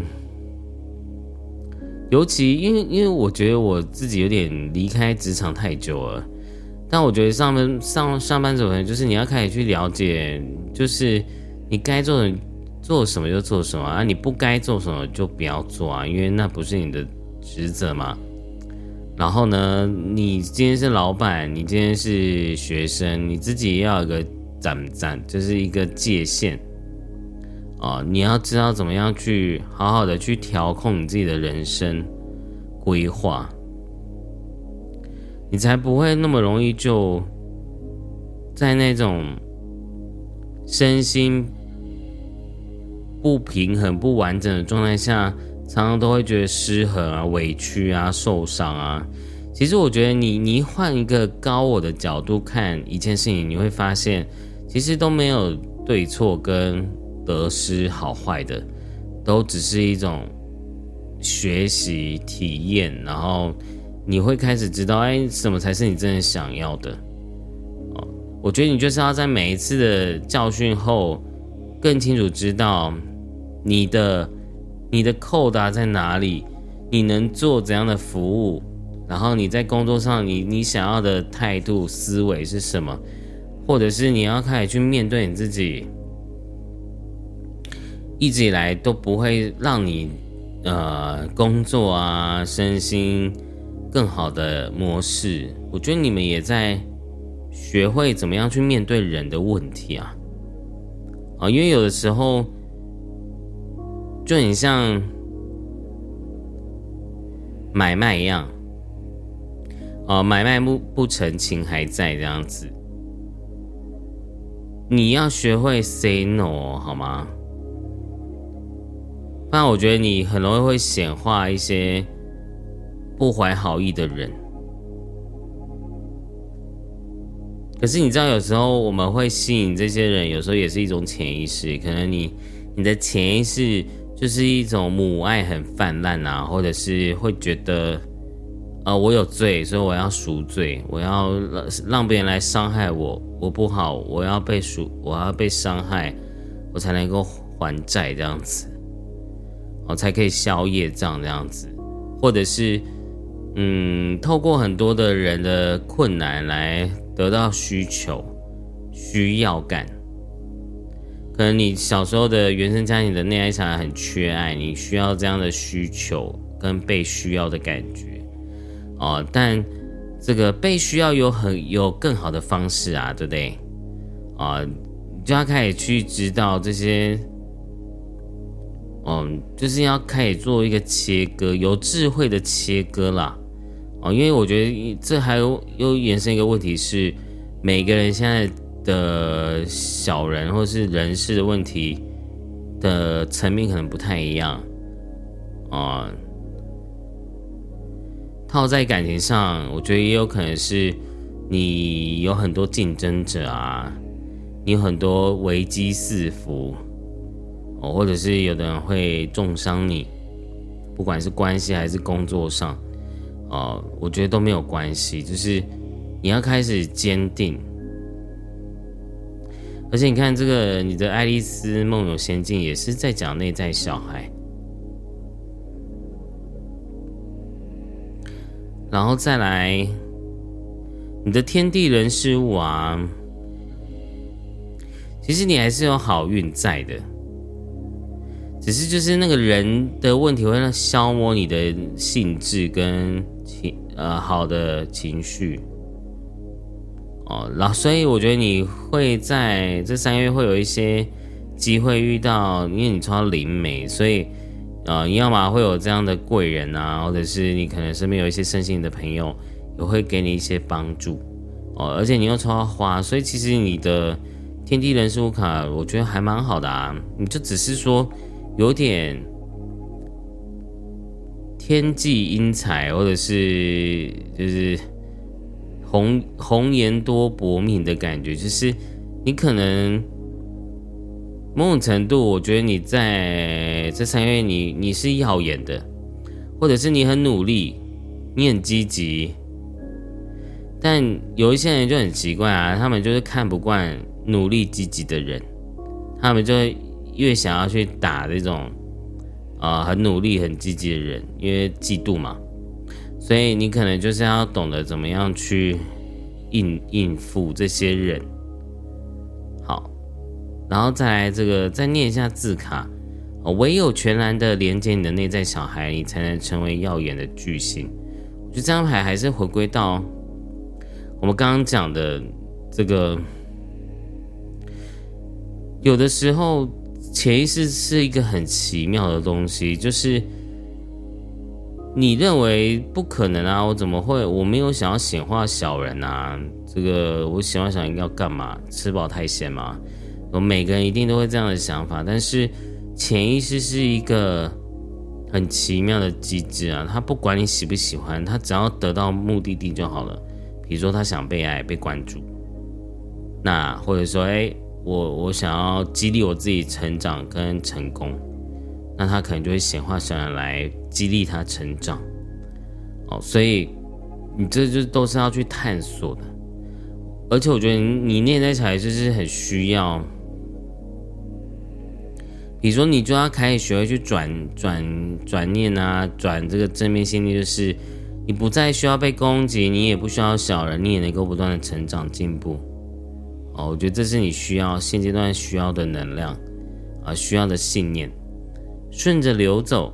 尤其因为因为我觉得我自己有点离开职场太久了，但我觉得上班上上班族呢，就是你要开始去了解，就是你该做的做什么就做什么啊，你不该做什么就不要做啊，因为那不是你的职责嘛。然后呢，你今天是老板，你今天是学生，你自己要有个站站，就是一个界限。啊，你要知道怎么样去好好的去调控你自己的人生规划，你才不会那么容易就在那种身心不平衡、不完整的状态下，常常都会觉得失衡啊、委屈啊、受伤啊。其实我觉得，你你换一个高我的角度看一件事情，你会发现，其实都没有对错跟得失好坏的，都只是一种学习体验，然后你会开始知道，哎，什么才是你真的想要的。我觉得你就是要在每一次的教训后，更清楚知道你的你的扣答在哪里，你能做怎样的服务。然后你在工作上，你你想要的态度思维是什么？或者是你要开始去面对你自己，一直以来都不会让你呃工作啊身心更好的模式。我觉得你们也在学会怎么样去面对人的问题啊啊，因为有的时候就很像买卖一样。哦，买卖不不成，情还在这样子。你要学会 say no 好吗？不然我觉得你很容易会显化一些不怀好意的人。可是你知道，有时候我们会吸引这些人，有时候也是一种潜意识。可能你你的潜意识就是一种母爱很泛滥啊，或者是会觉得。啊，我有罪，所以我要赎罪，我要让让别人来伤害我，我不好，我要被赎，我要被伤害，我才能够还债这样子，我才可以消业障这样子，或者是嗯，透过很多的人的困难来得到需求、需要感，可能你小时候的原生家庭的内在小孩很缺爱，你需要这样的需求跟被需要的感觉。哦，但这个被需要有很有更好的方式啊，对不对？啊，就要开始去知道这些，嗯，就是要开始做一个切割，有智慧的切割啦。哦，因为我觉得这还有又延伸一个问题是，每个人现在的小人或是人事的问题的层面可能不太一样，啊。套在感情上，我觉得也有可能是你有很多竞争者啊，你有很多危机四伏哦，或者是有的人会重伤你，不管是关系还是工作上，哦，我觉得都没有关系，就是你要开始坚定。而且你看这个，你的《爱丽丝梦游仙境》也是在讲内在小孩。然后再来，你的天地人事物啊，其实你还是有好运在的，只是就是那个人的问题会让消磨你的兴致跟情呃好的情绪哦，然后所以我觉得你会在这三个月会有一些机会遇到，因为你超灵媒，所以。啊，你要么会有这样的贵人啊，或者是你可能身边有一些身心的朋友，也会给你一些帮助哦。而且你又抽到花，所以其实你的天地人事物卡，我觉得还蛮好的啊。你就只是说有点天际英才，或者是就是红红颜多薄命的感觉，就是你可能。某种程度，我觉得你在这三个月，你你是耀眼的，或者是你很努力，你很积极。但有一些人就很奇怪啊，他们就是看不惯努力积极的人，他们就越想要去打这种啊很努力很积极的人，因为嫉妒嘛。所以你可能就是要懂得怎么样去应应付这些人。好然后再来这个，再念一下字卡，唯有全然的连接你的内在小孩，你才能成为耀眼的巨星。我觉得这张牌还是回归到我们刚刚讲的这个，有的时候潜意识是一个很奇妙的东西，就是你认为不可能啊，我怎么会？我没有想要显化小人啊，这个我显化小人要干嘛？吃饱太闲吗？每个人一定都会这样的想法，但是潜意识是一个很奇妙的机制啊，他不管你喜不喜欢，他只要得到目的地就好了。比如说他想被爱、被关注，那或者说，哎，我我想要激励我自己成长跟成功，那他可能就会显化小人来激励他成长。哦，所以你这就都是要去探索的，而且我觉得你内在起来就是很需要。比如说，你就要开始学会去转转转念啊，转这个正面心理，就是你不再需要被攻击，你也不需要小人，你也能够不断的成长进步。哦，我觉得这是你需要现阶段需要的能量啊，需要的信念，顺着流走，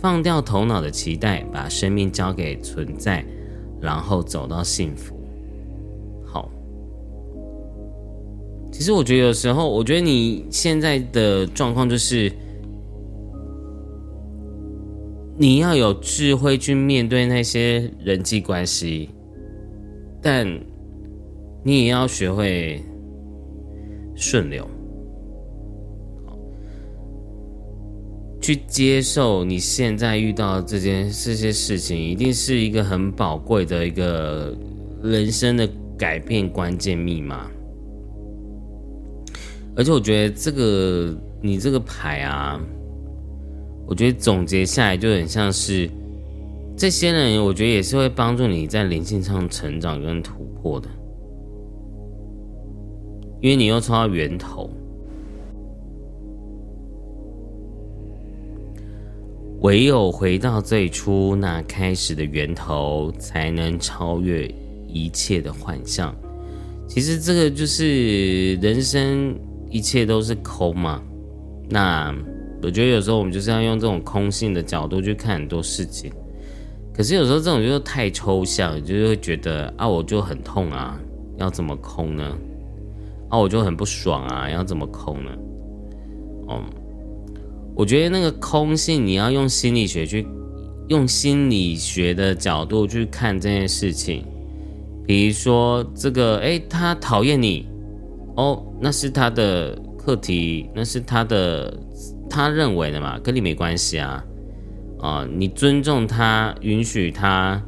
放掉头脑的期待，把生命交给存在，然后走到幸福。好其实我觉得有时候，我觉得你现在的状况就是，你要有智慧去面对那些人际关系，但你也要学会顺流，去接受你现在遇到这件这些事情，一定是一个很宝贵的一个人生的改变关键密码。而且我觉得这个你这个牌啊，我觉得总结下来就很像是这些人，我觉得也是会帮助你在灵性上成长跟突破的，因为你又抽到源头，唯有回到最初那开始的源头，才能超越一切的幻象。其实这个就是人生。一切都是空嘛？那我觉得有时候我们就是要用这种空性的角度去看很多事情。可是有时候这种就是太抽象，就是会觉得啊，我就很痛啊，要怎么空呢？啊，我就很不爽啊，要怎么空呢？哦，我觉得那个空性，你要用心理学去，用心理学的角度去看这件事情。比如说这个，哎，他讨厌你。哦，那是他的课题，那是他的他认为的嘛，跟你没关系啊。啊，你尊重他，允许他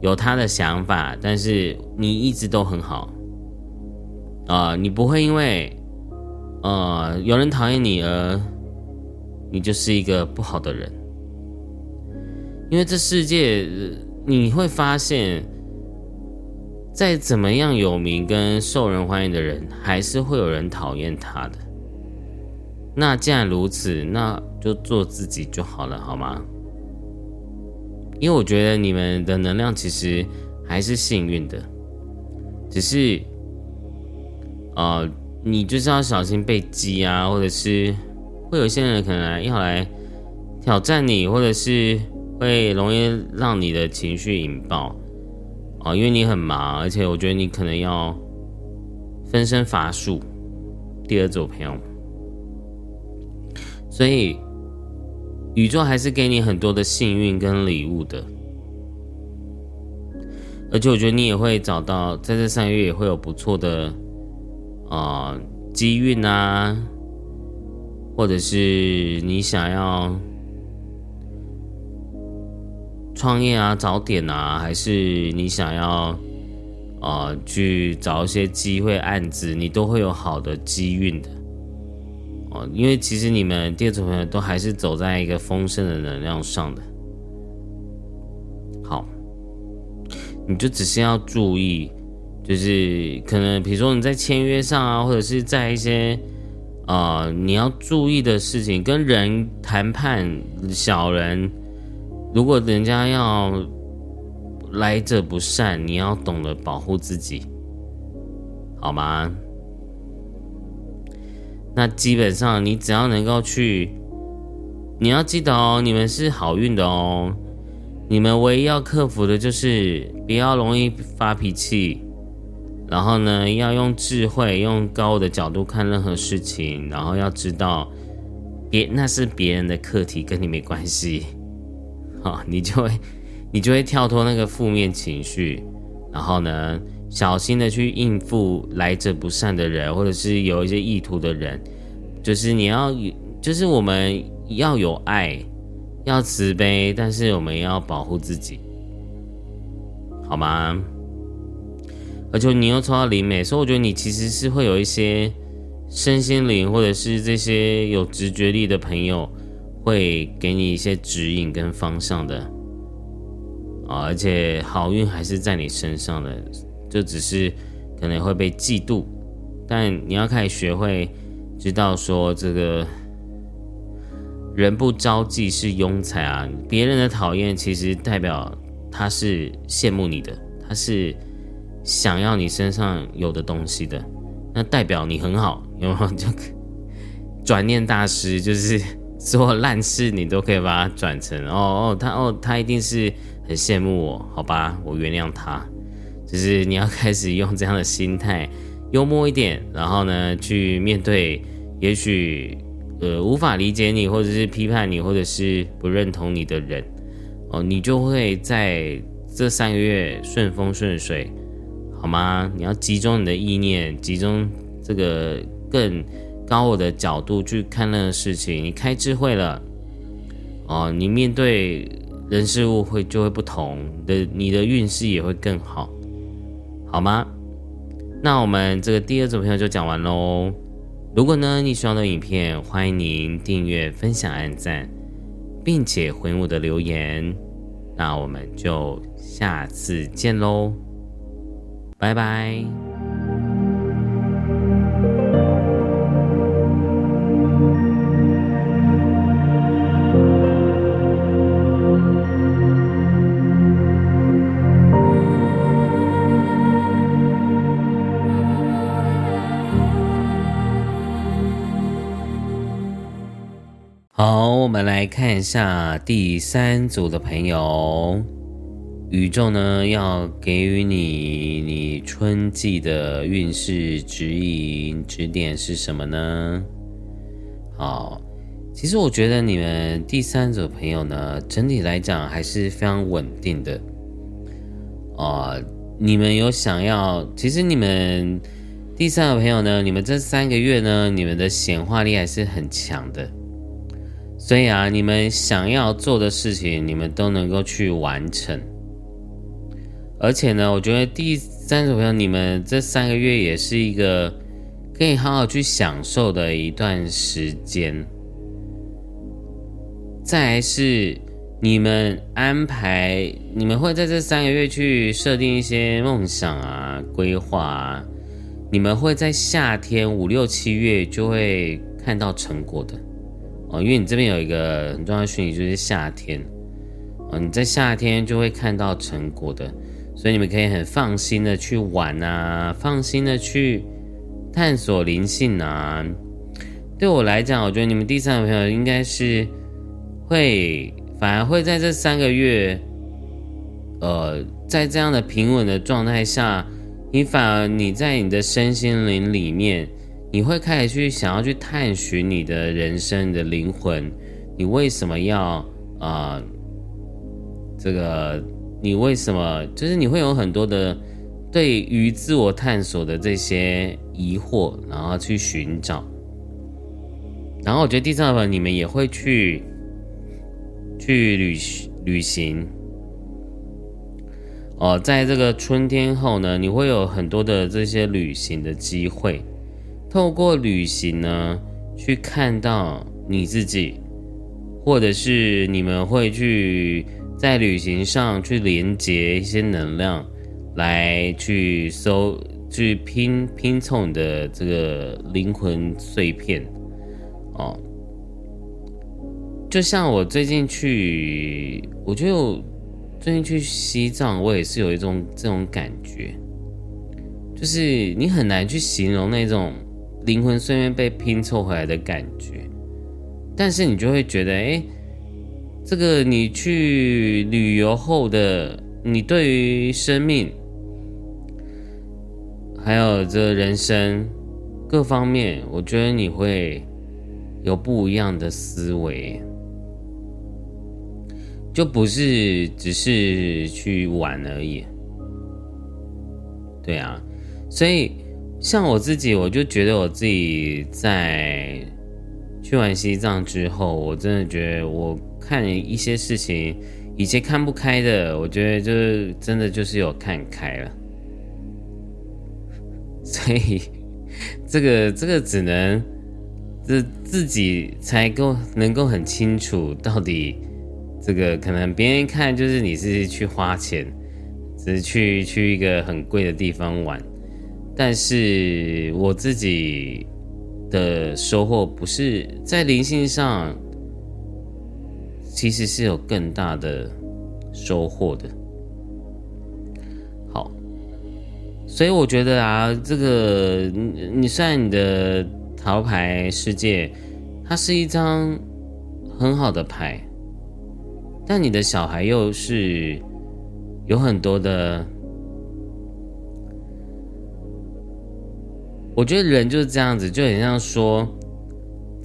有他的想法，但是你一直都很好。啊，你不会因为呃有人讨厌你而你就是一个不好的人，因为这世界你会发现。再怎么样有名跟受人欢迎的人，还是会有人讨厌他的。那既然如此，那就做自己就好了，好吗？因为我觉得你们的能量其实还是幸运的，只是，呃，你就是要小心被激啊，或者是会有些人可能要来挑战你，或者是会容易让你的情绪引爆。啊，因为你很忙，而且我觉得你可能要分身乏术。第二组朋友，所以宇宙还是给你很多的幸运跟礼物的，而且我觉得你也会找到，在这三个月也会有不错的啊机运啊，或者是你想要。创业啊，早点啊，还是你想要，呃，去找一些机会案子，你都会有好的机运的，哦，因为其实你们第二组朋友都还是走在一个丰盛的能量上的，好，你就只是要注意，就是可能比如说你在签约上啊，或者是在一些，呃，你要注意的事情，跟人谈判，小人。如果人家要来者不善，你要懂得保护自己，好吗？那基本上你只要能够去，你要记得哦，你们是好运的哦。你们唯一要克服的就是不要容易发脾气，然后呢，要用智慧、用高的角度看任何事情，然后要知道别那是别人的课题，跟你没关系。好，你就会，你就会跳脱那个负面情绪，然后呢，小心的去应付来者不善的人，或者是有一些意图的人。就是你要，就是我们要有爱，要慈悲，但是我们要保护自己，好吗？而且你又抽到灵美，所以我觉得你其实是会有一些身心灵，或者是这些有直觉力的朋友，会给你一些指引跟方向的啊。而且好运还是在你身上的，就只是可能会被嫉妒，但你要开始学会知道说，这个人不招忌是庸才啊。别人的讨厌其实代表他是羡慕你的，他是。想要你身上有的东西的，那代表你很好，有没有？就 转念大师，就是 做烂事你都可以把它转成哦哦，他哦他一定是很羡慕我，好吧，我原谅他。就是你要开始用这样的心态，幽默一点，然后呢去面对，也许呃无法理解你，或者是批判你，或者是不认同你的人，哦，你就会在这三个月顺风顺水。好吗？你要集中你的意念，集中这个更高我的角度去看那个事情。你开智慧了，哦，你面对人事物会就会不同的，你的运势也会更好，好吗？那我们这个第二组朋友就讲完喽。如果呢你喜欢的影片，欢迎您订阅、分享、按赞，并且回我的留言。那我们就下次见喽。拜拜。好，我们来看一下第三组的朋友。宇宙呢，要给予你你春季的运势指引指点是什么呢？好，其实我觉得你们第三组朋友呢，整体来讲还是非常稳定的。啊，你们有想要，其实你们第三个朋友呢，你们这三个月呢，你们的显化力还是很强的。所以啊，你们想要做的事情，你们都能够去完成。而且呢，我觉得第三组朋友，你们这三个月也是一个可以好好去享受的一段时间。再来是你们安排，你们会在这三个月去设定一些梦想啊、规划啊，你们会在夏天五六七月就会看到成果的哦。因为你这边有一个很重要的讯息，就是夏天哦，你在夏天就会看到成果的。所以你们可以很放心的去玩啊，放心的去探索灵性啊。对我来讲，我觉得你们第三个朋友应该是会，反而会在这三个月，呃，在这样的平稳的状态下，你反而你在你的身心灵里面，你会开始去想要去探寻你的人生的灵魂，你为什么要啊这个？你为什么就是你会有很多的对于自我探索的这些疑惑，然后去寻找，然后我觉得第三部分你们也会去去旅旅行哦，在这个春天后呢，你会有很多的这些旅行的机会，透过旅行呢去看到你自己，或者是你们会去。在旅行上去连接一些能量，来去搜去拼拼凑你的这个灵魂碎片，哦，就像我最近去，我就最近去西藏，我也是有一种这种感觉，就是你很难去形容那种灵魂碎片被拼凑回来的感觉，但是你就会觉得，哎。这个你去旅游后的你对于生命，还有这人生各方面，我觉得你会有不一样的思维，就不是只是去玩而已。对啊，所以像我自己，我就觉得我自己在去完西藏之后，我真的觉得我看一些事情，以前看不开的，我觉得就是真的就是有看开了。所以这个这个只能自自己才够能够很清楚到底这个可能别人看就是你是去花钱。只是去去一个很贵的地方玩，但是我自己的收获不是在灵性上，其实是有更大的收获的。好，所以我觉得啊，这个你你虽然你的桃牌世界，它是一张很好的牌，但你的小孩又是。有很多的，我觉得人就是这样子，就很像说，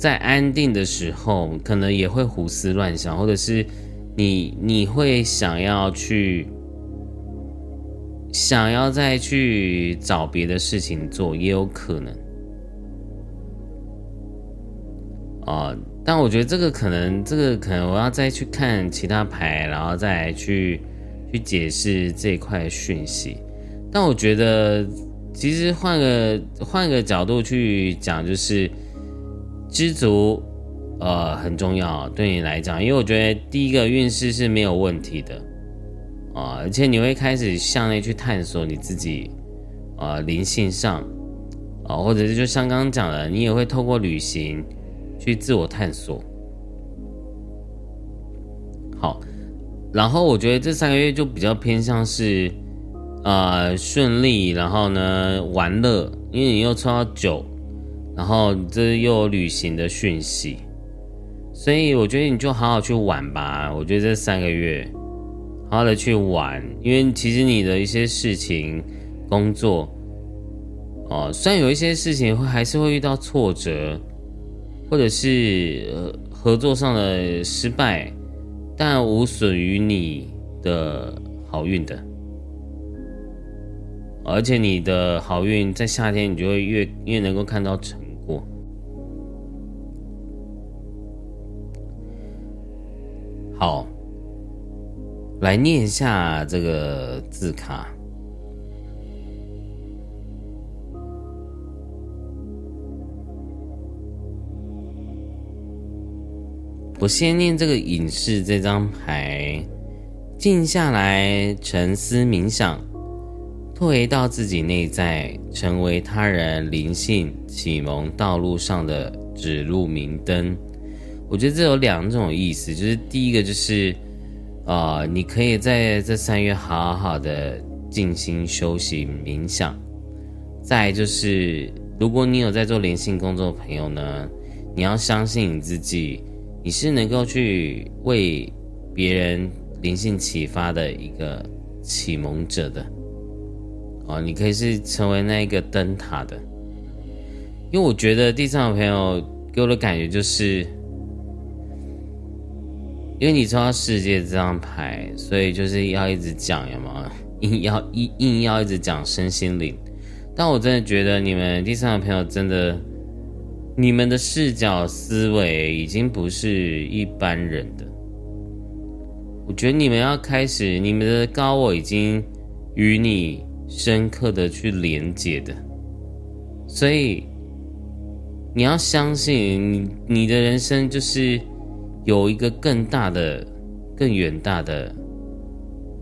在安定的时候，可能也会胡思乱想，或者是你你会想要去，想要再去找别的事情做，也有可能。啊，但我觉得这个可能，这个可能我要再去看其他牌，然后再去。去解释这一块讯息，但我觉得其实换个换个角度去讲，就是知足，呃，很重要对你来讲，因为我觉得第一个运势是没有问题的啊，而且你会开始向内去探索你自己，呃，灵性上啊，或者是就像刚刚讲的，你也会透过旅行去自我探索，好。然后我觉得这三个月就比较偏向是，呃，顺利，然后呢，玩乐，因为你又抽到九，然后这又有旅行的讯息，所以我觉得你就好好去玩吧。我觉得这三个月，好好的去玩，因为其实你的一些事情、工作，哦，虽然有一些事情会还是会遇到挫折，或者是合作上的失败。但无损于你的好运的，而且你的好运在夏天，你就会越越能够看到成果。好，来念一下这个字卡。我先念这个隐士这张牌，静下来沉思冥想，回到自己内在，成为他人灵性启蒙道路上的指路明灯。我觉得这有两种意思，就是第一个就是，啊，你可以在这三月好好的静心休息冥想。再就是，如果你有在做灵性工作的朋友呢，你要相信你自己。你是能够去为别人灵性启发的一个启蒙者的哦，你可以是成为那个灯塔的，因为我觉得地上的朋友给我的感觉就是，因为你抽到世界这张牌，所以就是要一直讲，有吗？硬要硬硬要一直讲身心灵，但我真的觉得你们地上的朋友真的。你们的视角思维已经不是一般人的，我觉得你们要开始，你们的高我已经与你深刻的去连接的，所以你要相信，你你的人生就是有一个更大的、更远大的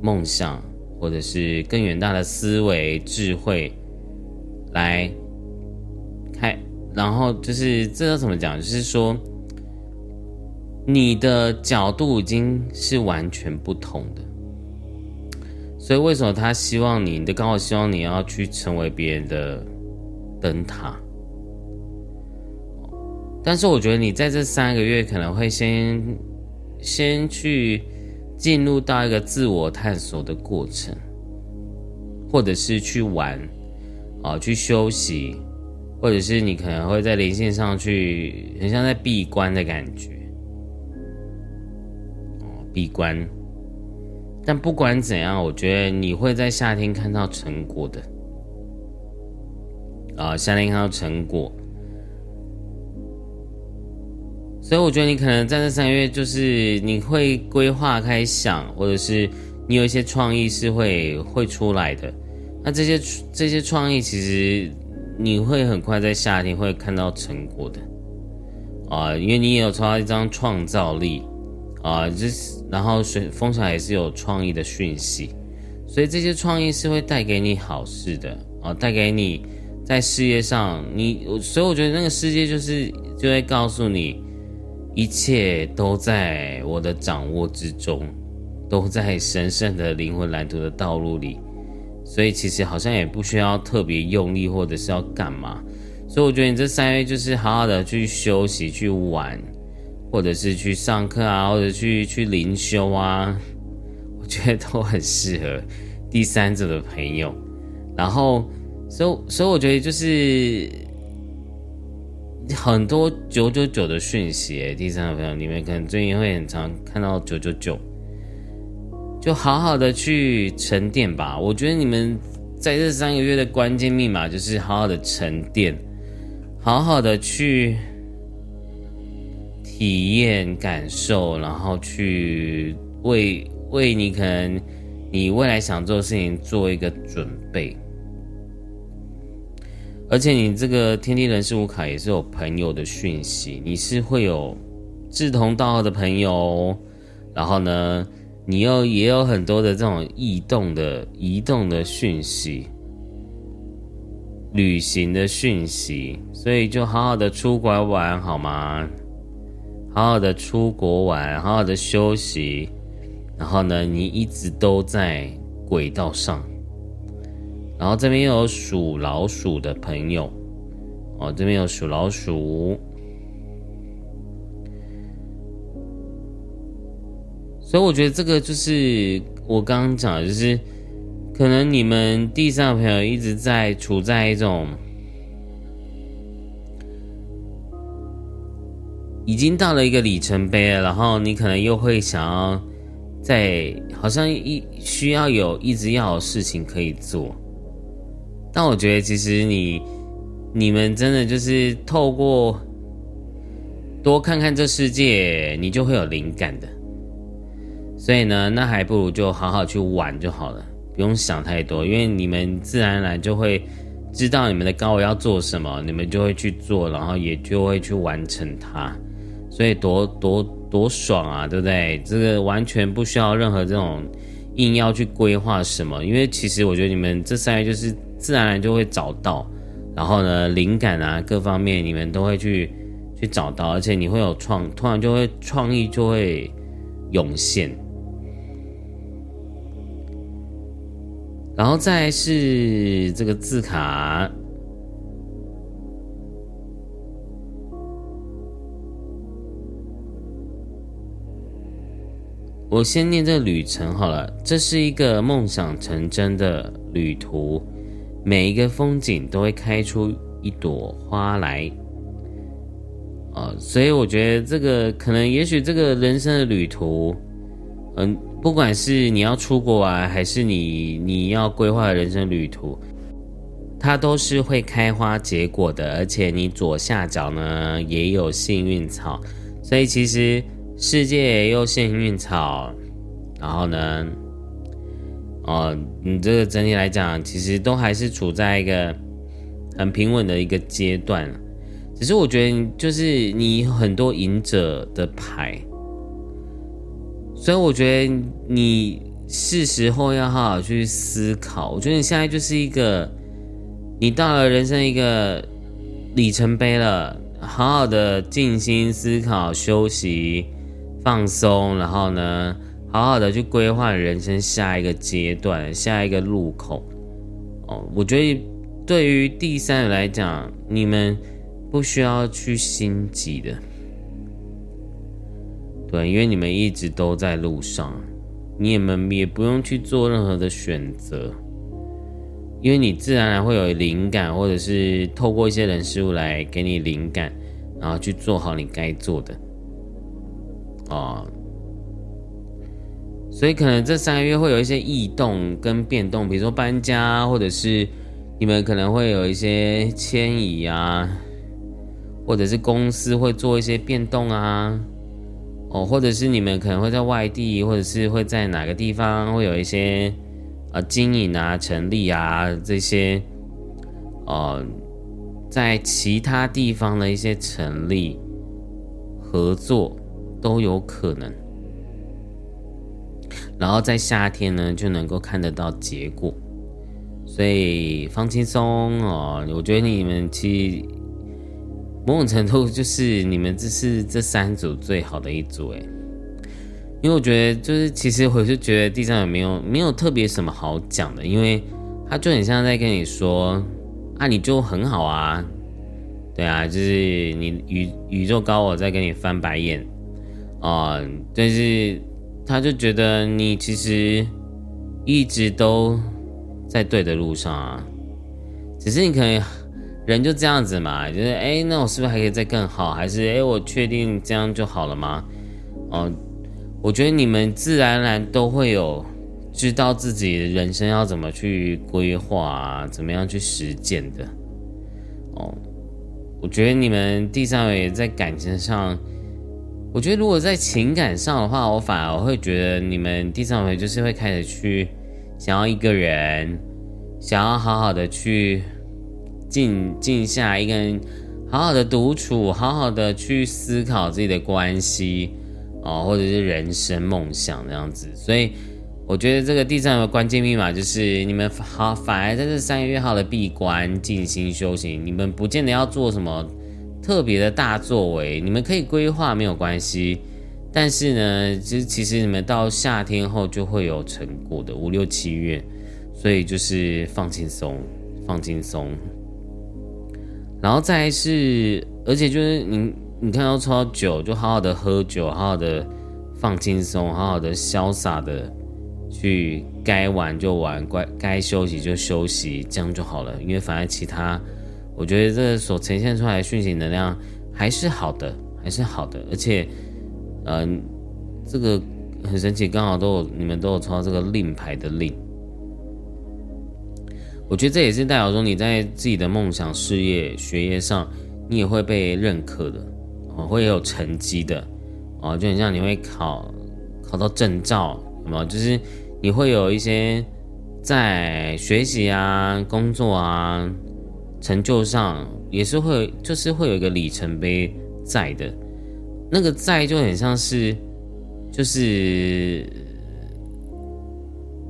梦想，或者是更远大的思维智慧来开。然后就是这要怎么讲？就是说，你的角度已经是完全不同的。所以为什么他希望你？你的刚好希望你要去成为别人的灯塔。但是我觉得你在这三个月可能会先先去进入到一个自我探索的过程，或者是去玩啊，去休息。或者是你可能会在连线上去，很像在闭关的感觉，哦，闭关。但不管怎样，我觉得你会在夏天看到成果的，啊，夏天看到成果。所以我觉得你可能在这三个月，就是你会规划、开想，或者是你有一些创意是会会出来的。那这些这些创意，其实你会很快在夏天会看到成果的啊，因为你也有抽到一张创造力啊，这然后水风潮也是有创意的讯息，所以这些创意是会带给你好事的啊，带给你在事业上，你所以我觉得那个世界就是就会告诉你。一切都在我的掌握之中，都在神圣的灵魂蓝图的道路里，所以其实好像也不需要特别用力，或者是要干嘛。所以我觉得你这三月就是好好的去休息、去玩，或者是去上课啊，或者去去灵修啊，我觉得都很适合第三者的朋友。然后，所以所以我觉得就是。很多九九九的讯息，第三个朋友，你们可能最近会很常看到九九九，就好好的去沉淀吧。我觉得你们在这三个月的关键密码就是好好的沉淀，好好的去体验、感受，然后去为为你可能你未来想做的事情做一个准备。而且你这个天地人事物卡也是有朋友的讯息，你是会有志同道合的朋友，然后呢，你又也有很多的这种异动的移动的讯息，旅行的讯息，所以就好好的出国玩好吗？好好的出国玩，好好的休息，然后呢，你一直都在轨道上。然后这边有属老鼠的朋友，哦，这边有属老鼠，所以我觉得这个就是我刚刚讲的，就是可能你们地上的朋友一直在处在一种已经到了一个里程碑了，然后你可能又会想要在好像一需要有一直要有事情可以做。但我觉得，其实你、你们真的就是透过多看看这世界，你就会有灵感的。所以呢，那还不如就好好去玩就好了，不用想太多，因为你们自然而然就会知道你们的高我要做什么，你们就会去做，然后也就会去完成它。所以多多多爽啊，对不对？这个完全不需要任何这种硬要去规划什么，因为其实我觉得你们这三个就是。自然而然就会找到，然后呢，灵感啊，各方面你们都会去去找到，而且你会有创，突然就会创意就会涌现。然后再是这个字卡，我先念这旅程好了，这是一个梦想成真的旅途。每一个风景都会开出一朵花来，啊，所以我觉得这个可能，也许这个人生的旅途，嗯，不管是你要出国啊，还是你你要规划人生旅途，它都是会开花结果的，而且你左下角呢也有幸运草，所以其实世界又幸运草，然后呢。哦，你这个整体来讲，其实都还是处在一个很平稳的一个阶段。只是我觉得，就是你很多赢者的牌，所以我觉得你是时候要好好去思考。我觉得你现在就是一个，你到了人生一个里程碑了，好好的静心思考、休息、放松，然后呢？好好的去规划人生下一个阶段、下一个路口。哦，我觉得对于第三人来讲，你们不需要去心急的，对，因为你们一直都在路上，你们也不用去做任何的选择，因为你自然而然会有灵感，或者是透过一些人事物来给你灵感，然后去做好你该做的。啊。所以可能这三个月会有一些异动跟变动，比如说搬家，或者是你们可能会有一些迁移啊，或者是公司会做一些变动啊，哦，或者是你们可能会在外地，或者是会在哪个地方会有一些呃经营啊、成立啊这些，呃，在其他地方的一些成立合作都有可能，然后在夏天呢就能够看得到结果。所以放轻松哦，我觉得你们其实某种程度就是你们这是这三组最好的一组诶，因为我觉得就是其实我就觉得地上也没有没有特别什么好讲的，因为他就很像在跟你说啊，你就很好啊，对啊，就是你宇宇宙高我在跟你翻白眼。啊，但是他就觉得你其实一直都。在对的路上啊，只是你可能人就这样子嘛，就是哎，那我是不是还可以再更好？还是哎，我确定这样就好了吗？哦，我觉得你们自然而然都会有知道自己人生要怎么去规划啊，怎么样去实践的。哦，我觉得你们第三位在感情上，我觉得如果在情感上的话，我反而会觉得你们第三回就是会开始去。想要一个人，想要好好的去静静下一个人，好好的独处，好好的去思考自己的关系哦，或者是人生梦想这样子。所以我觉得这个第三回关键密码就是你们好，反而在这三个月好的闭关静心修行，你们不见得要做什么特别的大作为，你们可以规划没有关系。但是呢，其实其实你们到夏天后就会有成果的，五六七月，所以就是放轻松，放轻松。然后再是，而且就是你你看到抽到酒，就好好的喝酒，好好的放轻松，好好的潇洒的去该玩就玩，该该休息就休息，这样就好了。因为反正其他，我觉得这所呈现出来的讯息能量还是好的，还是好的，而且。嗯，这个很神奇，刚好都有你们都有抽到这个令牌的令，我觉得这也是代表说你在自己的梦想、事业、学业上，你也会被认可的，哦，会有成绩的，哦，就很像你会考考到证照，有没有？就是你会有一些在学习啊、工作啊、成就上，也是会，就是会有一个里程碑在的。那个在就很像是，就是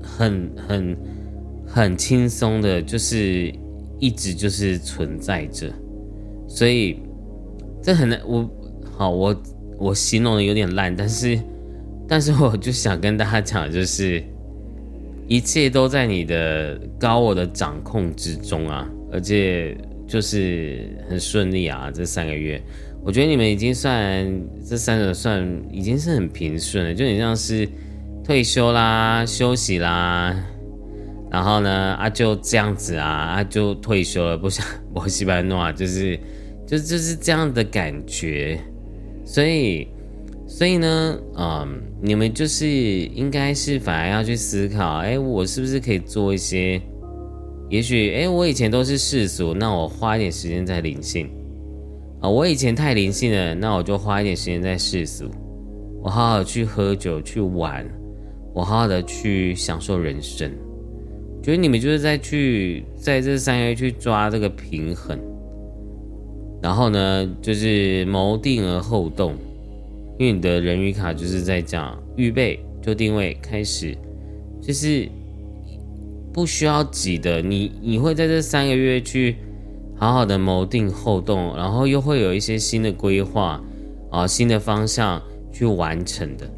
很很很轻松的，就是一直就是存在着，所以这很难。我好，我我形容的有点烂，但是但是我就想跟大家讲，就是一切都在你的高我的掌控之中啊，而且就是很顺利啊，这三个月。我觉得你们已经算这三个算已经是很平顺了，就很像是退休啦、休息啦，然后呢啊就这样子啊啊就退休了，不像摩西班诺啊，就是就就是这样的感觉，所以所以呢，嗯，你们就是应该是反而要去思考，哎，我是不是可以做一些？也许哎，我以前都是世俗，那我花一点时间在灵性。啊，我以前太灵性了，那我就花一点时间在世俗，我好好去喝酒去玩，我好好的去享受人生。觉得你们就是在去在这三月去抓这个平衡，然后呢，就是谋定而后动，因为你的人鱼卡就是在讲预备就定位开始，就是不需要急的，你你会在这三个月去。好好的谋定后动，然后又会有一些新的规划啊，新的方向去完成的。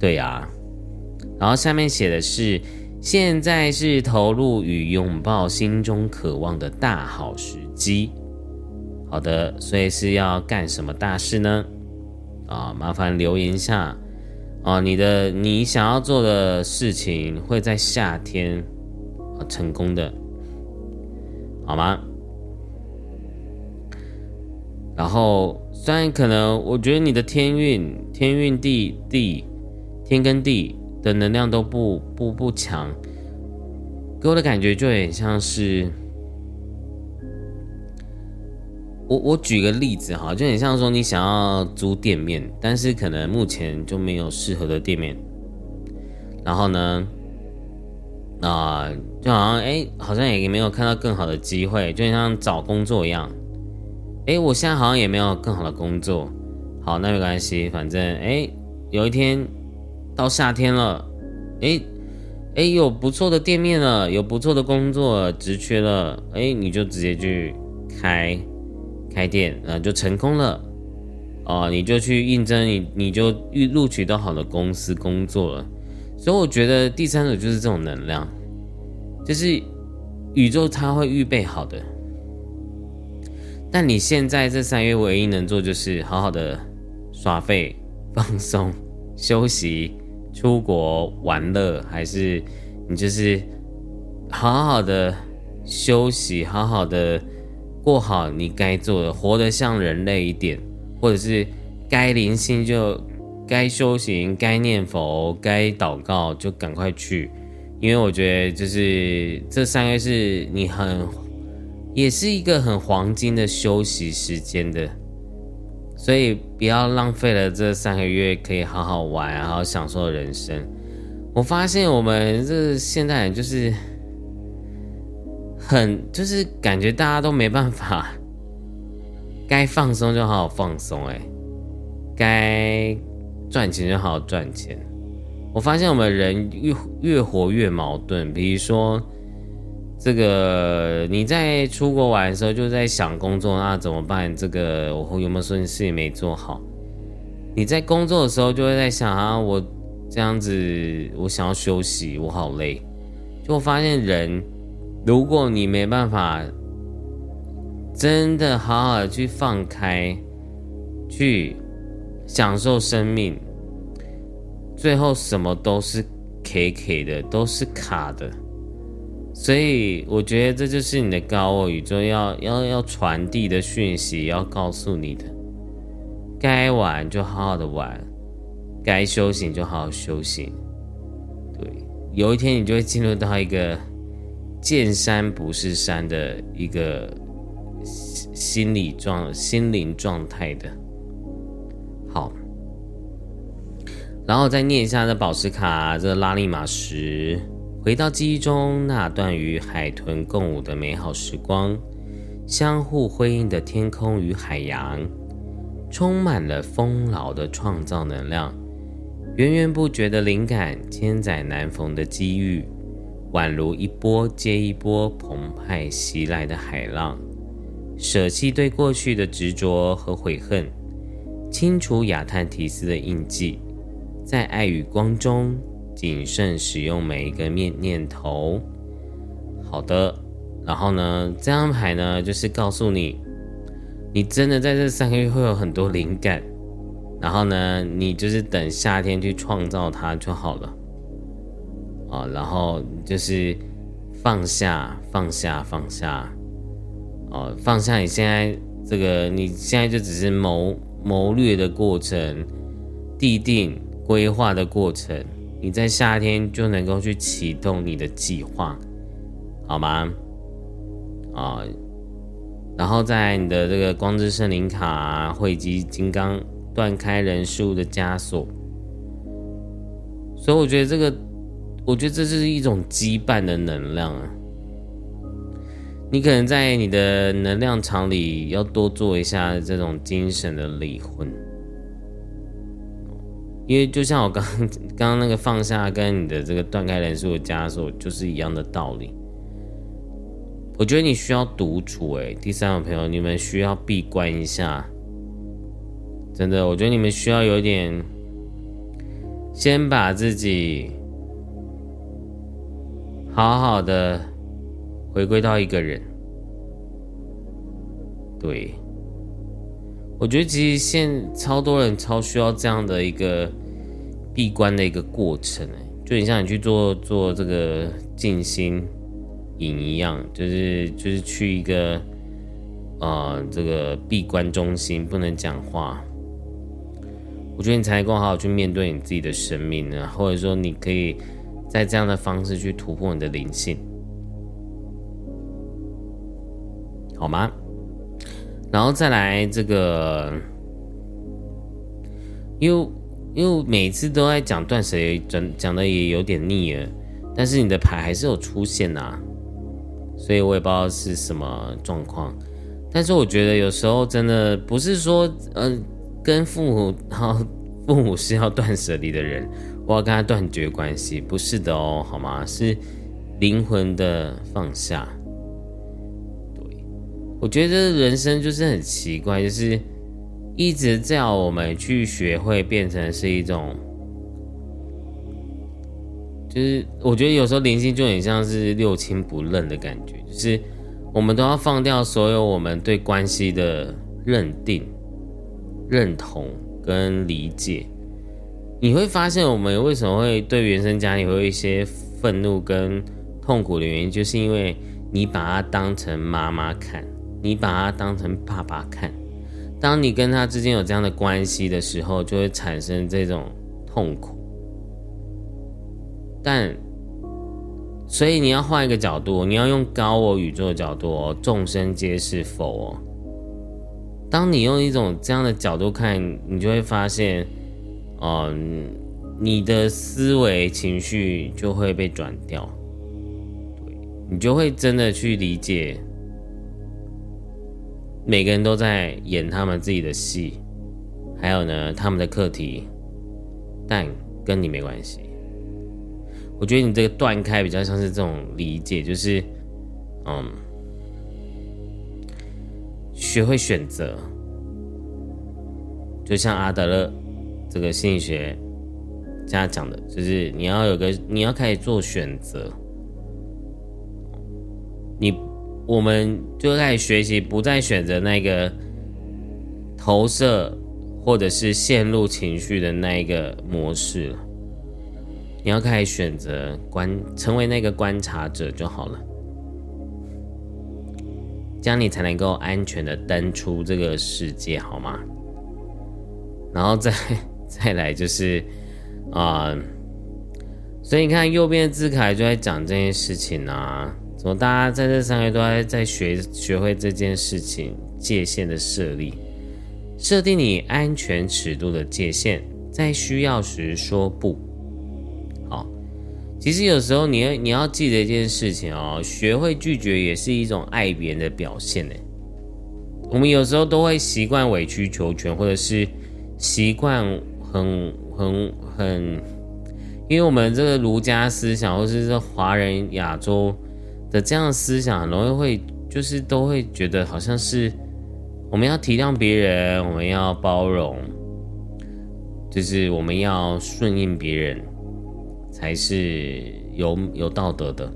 对呀，然后下面写的是，现在是投入与拥抱心中渴望的大好时机。好的，所以是要干什么大事呢？啊，麻烦留言下啊，你的你想要做的事情会在夏天成功的。好吗？然后虽然可能，我觉得你的天运、天运地地、天跟地的能量都不不不强，给我的感觉就很像是，我我举个例子哈，就很像说你想要租店面，但是可能目前就没有适合的店面，然后呢，啊，就好像哎，好像也没有看到更好的机会，就像找工作一样，哎，我现在好像也没有更好的工作，好，那没关系，反正哎，有一天到夏天了，哎。哎，有不错的店面了，有不错的工作职缺了，哎，你就直接去开开店，呃，就成功了。哦，你就去应征，你你就预录取到好的公司工作了。所以我觉得第三种就是这种能量，就是宇宙它会预备好的。但你现在这三月唯一能做就是好好的耍废、放松、休息。出国玩乐，还是你就是好好的休息，好好的过好你该做的，活得像人类一点，或者是该灵性就该修行，该念佛，该祷告就赶快去，因为我觉得就是这三个月是你很也是一个很黄金的休息时间的。所以不要浪费了这三个月，可以好好玩，好好享受人生。我发现我们这现代人就是很，就是感觉大家都没办法，该放松就好好放松，哎，该赚钱就好好赚钱。我发现我们人越越活越矛盾，比如说。这个你在出国玩的时候就在想工作，那怎么办？这个我有没有说事情没做好？你在工作的时候就会在想啊，我这样子，我想要休息，我好累。就发现人，如果你没办法真的好好的去放开，去享受生命，最后什么都是 K K 的，都是卡的。所以我觉得这就是你的高我宇宙要要要传递的讯息，要告诉你的，该玩就好好的玩，该修行就好好修行。对，有一天你就会进入到一个见山不是山的一个心理状心灵状态的。好，然后再念一下这宝石卡，这拉力马石。回到记忆中那段与海豚共舞的美好时光，相互辉映的天空与海洋，充满了丰饶的创造能量，源源不绝的灵感，千载难逢的机遇，宛如一波接一波澎湃袭来的海浪。舍弃对过去的执着和悔恨，清除亚特提斯的印记，在爱与光中。谨慎使用每一个念念头。好的，然后呢，这张牌呢，就是告诉你，你真的在这三个月会有很多灵感。然后呢，你就是等夏天去创造它就好了。啊，然后就是放下，放下，放下。哦，放下你现在这个，你现在就只是谋谋略的过程，地定规划的过程。你在夏天就能够去启动你的计划，好吗？啊，然后在你的这个光之圣灵卡汇集金刚断开人事物的枷锁，所以我觉得这个，我觉得这是一种羁绊的能量啊。你可能在你的能量场里要多做一下这种精神的离婚。因为就像我刚刚刚那个放下跟你的这个断开人数的枷锁，就是一样的道理。我觉得你需要独处，哎，第三个朋友，你们需要闭关一下。真的，我觉得你们需要有点，先把自己好好的回归到一个人。对。我觉得其实现超多人超需要这样的一个闭关的一个过程，哎，就很像你去做做这个静心营一样，就是就是去一个呃这个闭关中心，不能讲话。我觉得你才能够好好去面对你自己的生命呢，或者说你可以在这样的方式去突破你的灵性。好吗？然后再来这个。因为因为每次都在讲断舍离，讲讲的也有点腻了，但是你的牌还是有出现啊，所以我也不知道是什么状况，但是我觉得有时候真的不是说嗯跟父母，然后父母是要断舍离的人。我要跟他断绝关系，不是的哦，好吗？是灵魂的放下。对，我觉得人生就是很奇怪，就是一直叫我们去学会变成是一种，就是我觉得有时候灵性就很像是六亲不认的感觉，就是。我们都要放掉所有我们对关系的认定、认同跟理解。你会发现，我们为什么会对原生家庭会有一些愤怒跟痛苦的原因，就是因为你把他当成妈妈看，你把他当成爸爸看。当你跟他之间有这样的关系的时候，就会产生这种痛苦。但所以你要换一个角度，你要用高我宇宙的角度哦，众生皆是佛。当你用一种这样的角度看，你就会发现，嗯，你的思维情绪就会被转掉，对，你就会真的去理解，每个人都在演他们自己的戏，还有呢，他们的课题，但跟你没关系。我觉得你这个断开比较像是这种理解，就是，嗯，学会选择，就像阿德勒这个心理学家讲的，就是你要有个你要开始做选择，你我们就开始学习，不再选择那个投射或者是陷入情绪的那一个模式了。你要开始选择观，成为那个观察者就好了，这样你才能够安全的登出这个世界，好吗？然后再再来就是啊，所以你看右边的字卡就在讲这件事情啊，怎么大家在这三个月都在在学学会这件事情界限的设立，设定你安全尺度的界限，在需要时说不。其实有时候你要你要记得一件事情哦，学会拒绝也是一种爱别人的表现呢。我们有时候都会习惯委曲求全，或者是习惯很很很，因为我们这个儒家思想，或是这华人亚洲的这样的思想，很容易会就是都会觉得好像是我们要体谅别人，我们要包容，就是我们要顺应别人。才是有有道德的，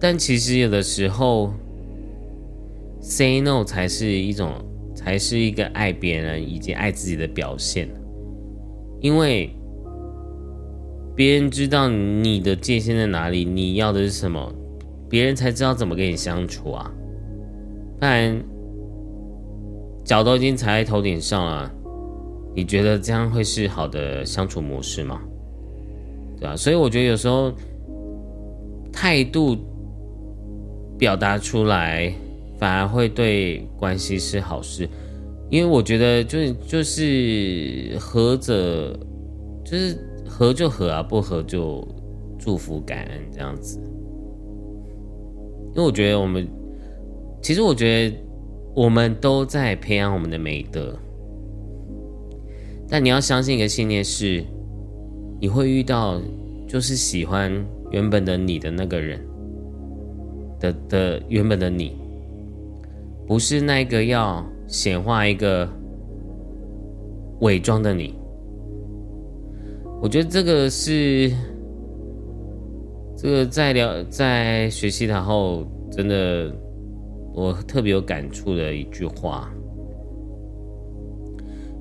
但其实有的时候，say no 才是一种，才是一个爱别人以及爱自己的表现。因为别人知道你的界限在哪里，你要的是什么，别人才知道怎么跟你相处啊。不然脚都已经踩在头顶上了，你觉得这样会是好的相处模式吗？对吧？所以我觉得有时候态度表达出来，反而会对关系是好事。因为我觉得，就是就是合着，就是合就合啊，不合就祝福感恩这样子。因为我觉得我们，其实我觉得我们都在培养我们的美德，但你要相信一个信念是。你会遇到，就是喜欢原本的你的那个人的的原本的你，不是那个要显化一个伪装的你。我觉得这个是这个在聊在学习然后，真的我特别有感触的一句话。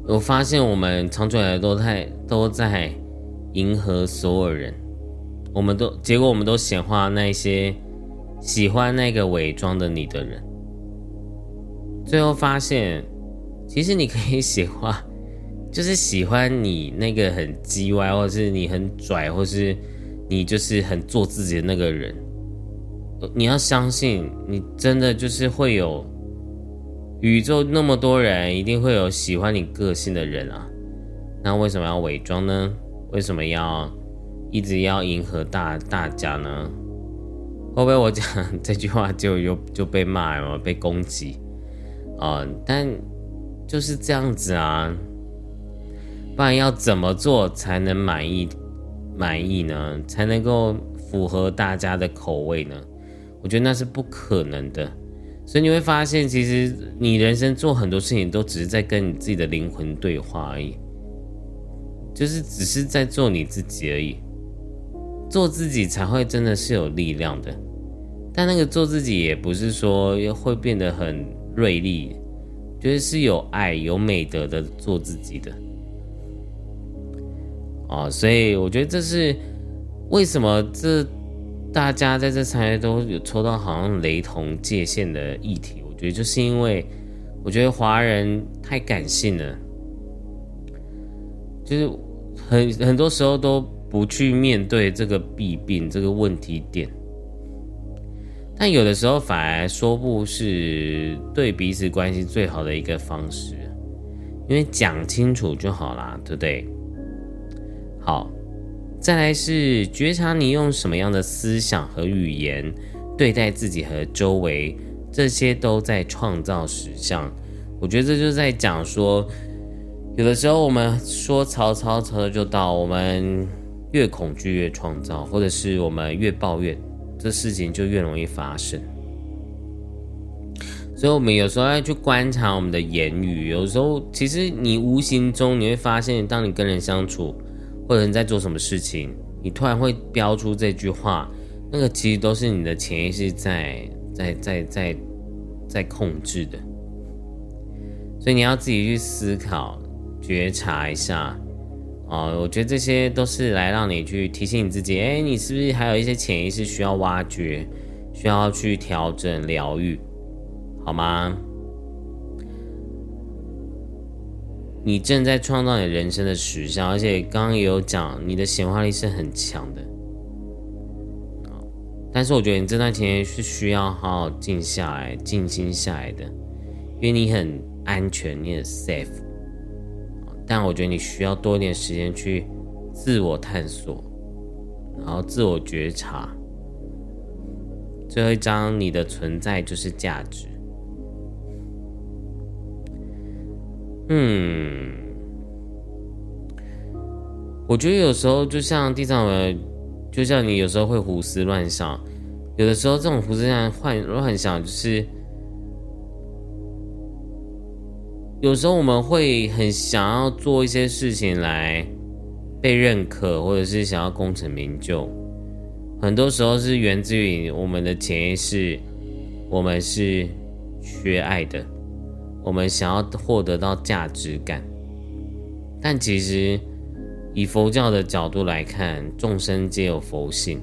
我发现我们长久以来都在都在。迎合所有人，我们都结果我们都显化那些喜欢那个伪装的你的人，最后发现，其实你可以喜欢，就是喜欢你那个很叽歪，或者是你很拽，或是你就是很做自己的那个人，你要相信，你真的就是会有宇宙那么多人，一定会有喜欢你个性的人啊。那为什么要伪装呢？为什么要一直要迎合大大家呢？会不会我讲这句话就又就被骂了，被攻击啊？但就是这样子啊，不然要怎么做才能满意满意呢？才能够符合大家的口味呢？我觉得那是不可能的。所以你会发现，其实你人生做很多事情都只是在跟你自己的灵魂对话而已，就是只是在做你自己而已。做自己才会真的是有力量的，但那个做自己也不是说会变得很锐利，觉得是有爱、有美德的做自己的。哦，所以我觉得这是为什么这大家在这场业都有抽到好像雷同界限的议题。我觉得就是因为我觉得华人太感性了，就是很很多时候都。不去面对这个弊病、这个问题点，但有的时候反而说不是对彼此关系最好的一个方式，因为讲清楚就好啦，对不对？好，再来是觉察你用什么样的思想和语言对待自己和周围，这些都在创造实相。我觉得这就是在讲说，有的时候我们说曹操，曹操就到我们。越恐惧越创造，或者是我们越抱怨，这事情就越容易发生。所以，我们有时候要去观察我们的言语。有时候，其实你无形中你会发现，当你跟人相处，或者你在做什么事情，你突然会标出这句话，那个其实都是你的潜意识在在在在在控制的。所以，你要自己去思考、觉察一下。哦，我觉得这些都是来让你去提醒你自己，哎，你是不是还有一些潜意识需要挖掘，需要去调整、疗愈，好吗？你正在创造你人生的实相，而且刚刚也有讲，你的显化力是很强的。但是我觉得你这段时间是需要好好静下来、静心下来的，因为你很安全，你很 safe。但我觉得你需要多一点时间去自我探索，然后自我觉察。最后一章，你的存在就是价值。嗯，我觉得有时候就像地藏王，就像你有时候会胡思乱想，有的时候这种胡思乱想幻乱想就是。有时候我们会很想要做一些事情来被认可，或者是想要功成名就。很多时候是源自于我们的潜意识，我们是缺爱的，我们想要获得到价值感。但其实以佛教的角度来看，众生皆有佛性，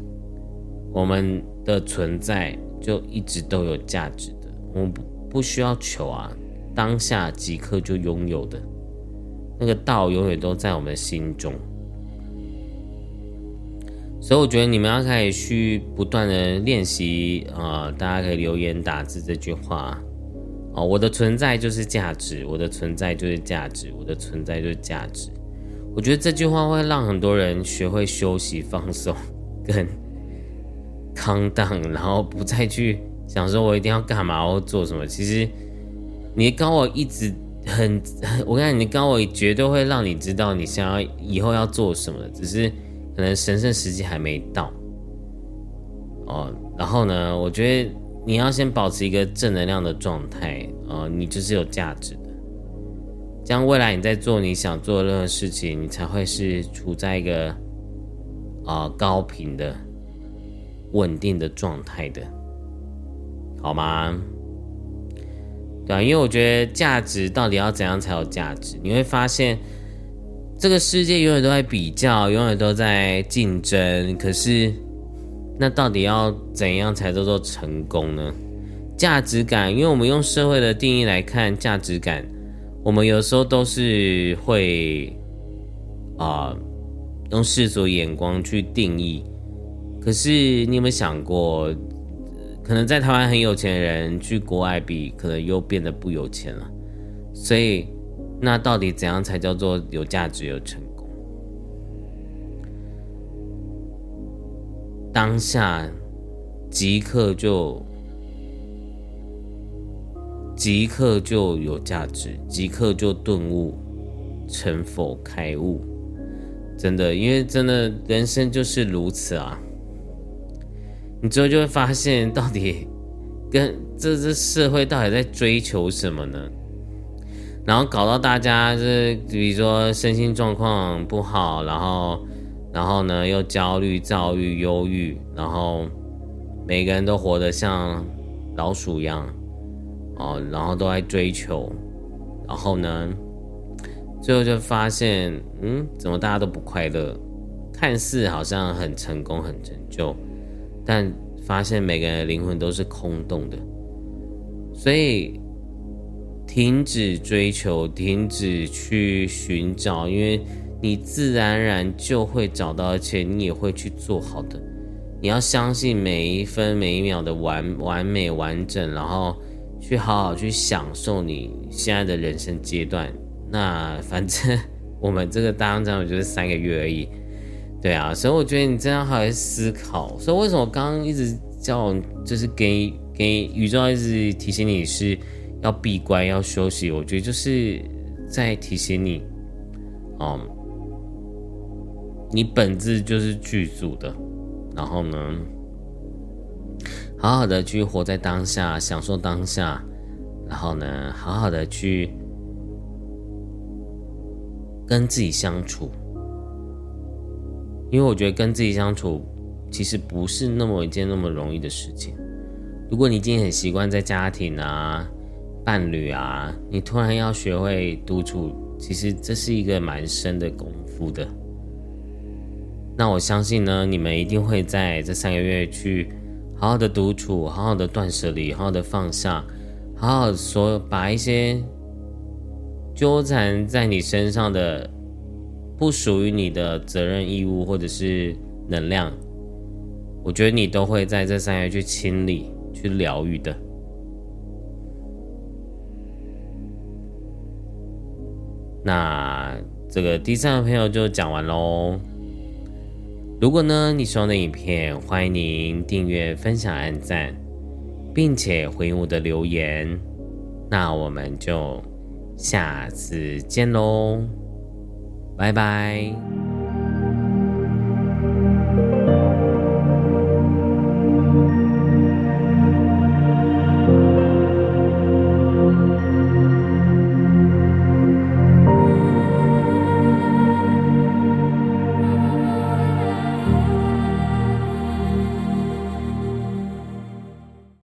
我们的存在就一直都有价值的，我们不不需要求啊。当下即刻就拥有的那个道，永远都在我们心中。所以我觉得你们要开始去不断的练习啊！大家可以留言打字这句话哦，我的存在就是价值，我的存在就是价值，我的存在就是价值。我觉得这句话会让很多人学会休息、放松，跟 康荡，然后不再去想说我一定要干嘛或做什么。其实。你的高我一直很，我跟你讲，你的高我绝对会让你知道你想要以后要做什么，只是可能神圣时机还没到。哦，然后呢，我觉得你要先保持一个正能量的状态，哦，你就是有价值的。这样未来你在做你想做的任何事情，你才会是处在一个啊高频的、稳定的状态的，好吗？对啊，因为我觉得价值到底要怎样才有价值？你会发现，这个世界永远都在比较，永远都在竞争。可是，那到底要怎样才叫做成功呢？价值感，因为我们用社会的定义来看价值感，我们有时候都是会啊用世俗眼光去定义。可是，你有没有想过，可能在台湾很有钱的人去国外比，可能又变得不有钱了。所以，那到底怎样才叫做有价值、有成功？当下即刻就即刻就有价值，即刻就顿悟、成佛、开悟。真的，因为真的人生就是如此啊！你之后就会发现，到底 跟这这社会到底在追求什么呢？然后搞到大家是，比如说身心状况不好，然后，然后呢又焦虑、躁郁、忧郁，然后每个人都活得像老鼠一样，哦，然后都在追求，然后呢？最后就发现，嗯，怎么大家都不快乐？看似好像很成功、很成就，但发现每个人的灵魂都是空洞的。所以，停止追求，停止去寻找，因为你自然而然就会找到，而且你也会去做好的。你要相信每一分每一秒的完完美完整，然后去好好去享受你现在的人生阶段。那反正 我们这个大当长就是三个月而已，对啊，所以我觉得你真的好好思考。所以为什么刚刚一直叫，就是给给宇宙一直提醒你是要闭关要休息？我觉得就是在提醒你，哦，你本质就是剧组的，然后呢，好好的去活在当下，享受当下，然后呢，好好的去。跟自己相处，因为我觉得跟自己相处其实不是那么一件那么容易的事情。如果你今天很习惯在家庭啊、伴侣啊，你突然要学会独处，其实这是一个蛮深的功夫的。那我相信呢，你们一定会在这三个月去好好的独处，好好的断舍离，好好的放下，好好说把一些。纠缠在你身上的不属于你的责任义务或者是能量，我觉得你都会在这三月去清理、去疗愈的。那这个第三个朋友就讲完喽。如果呢你喜欢的影片，欢迎您订阅、分享、按赞，并且回应我的留言。那我们就。下次见喽，拜拜。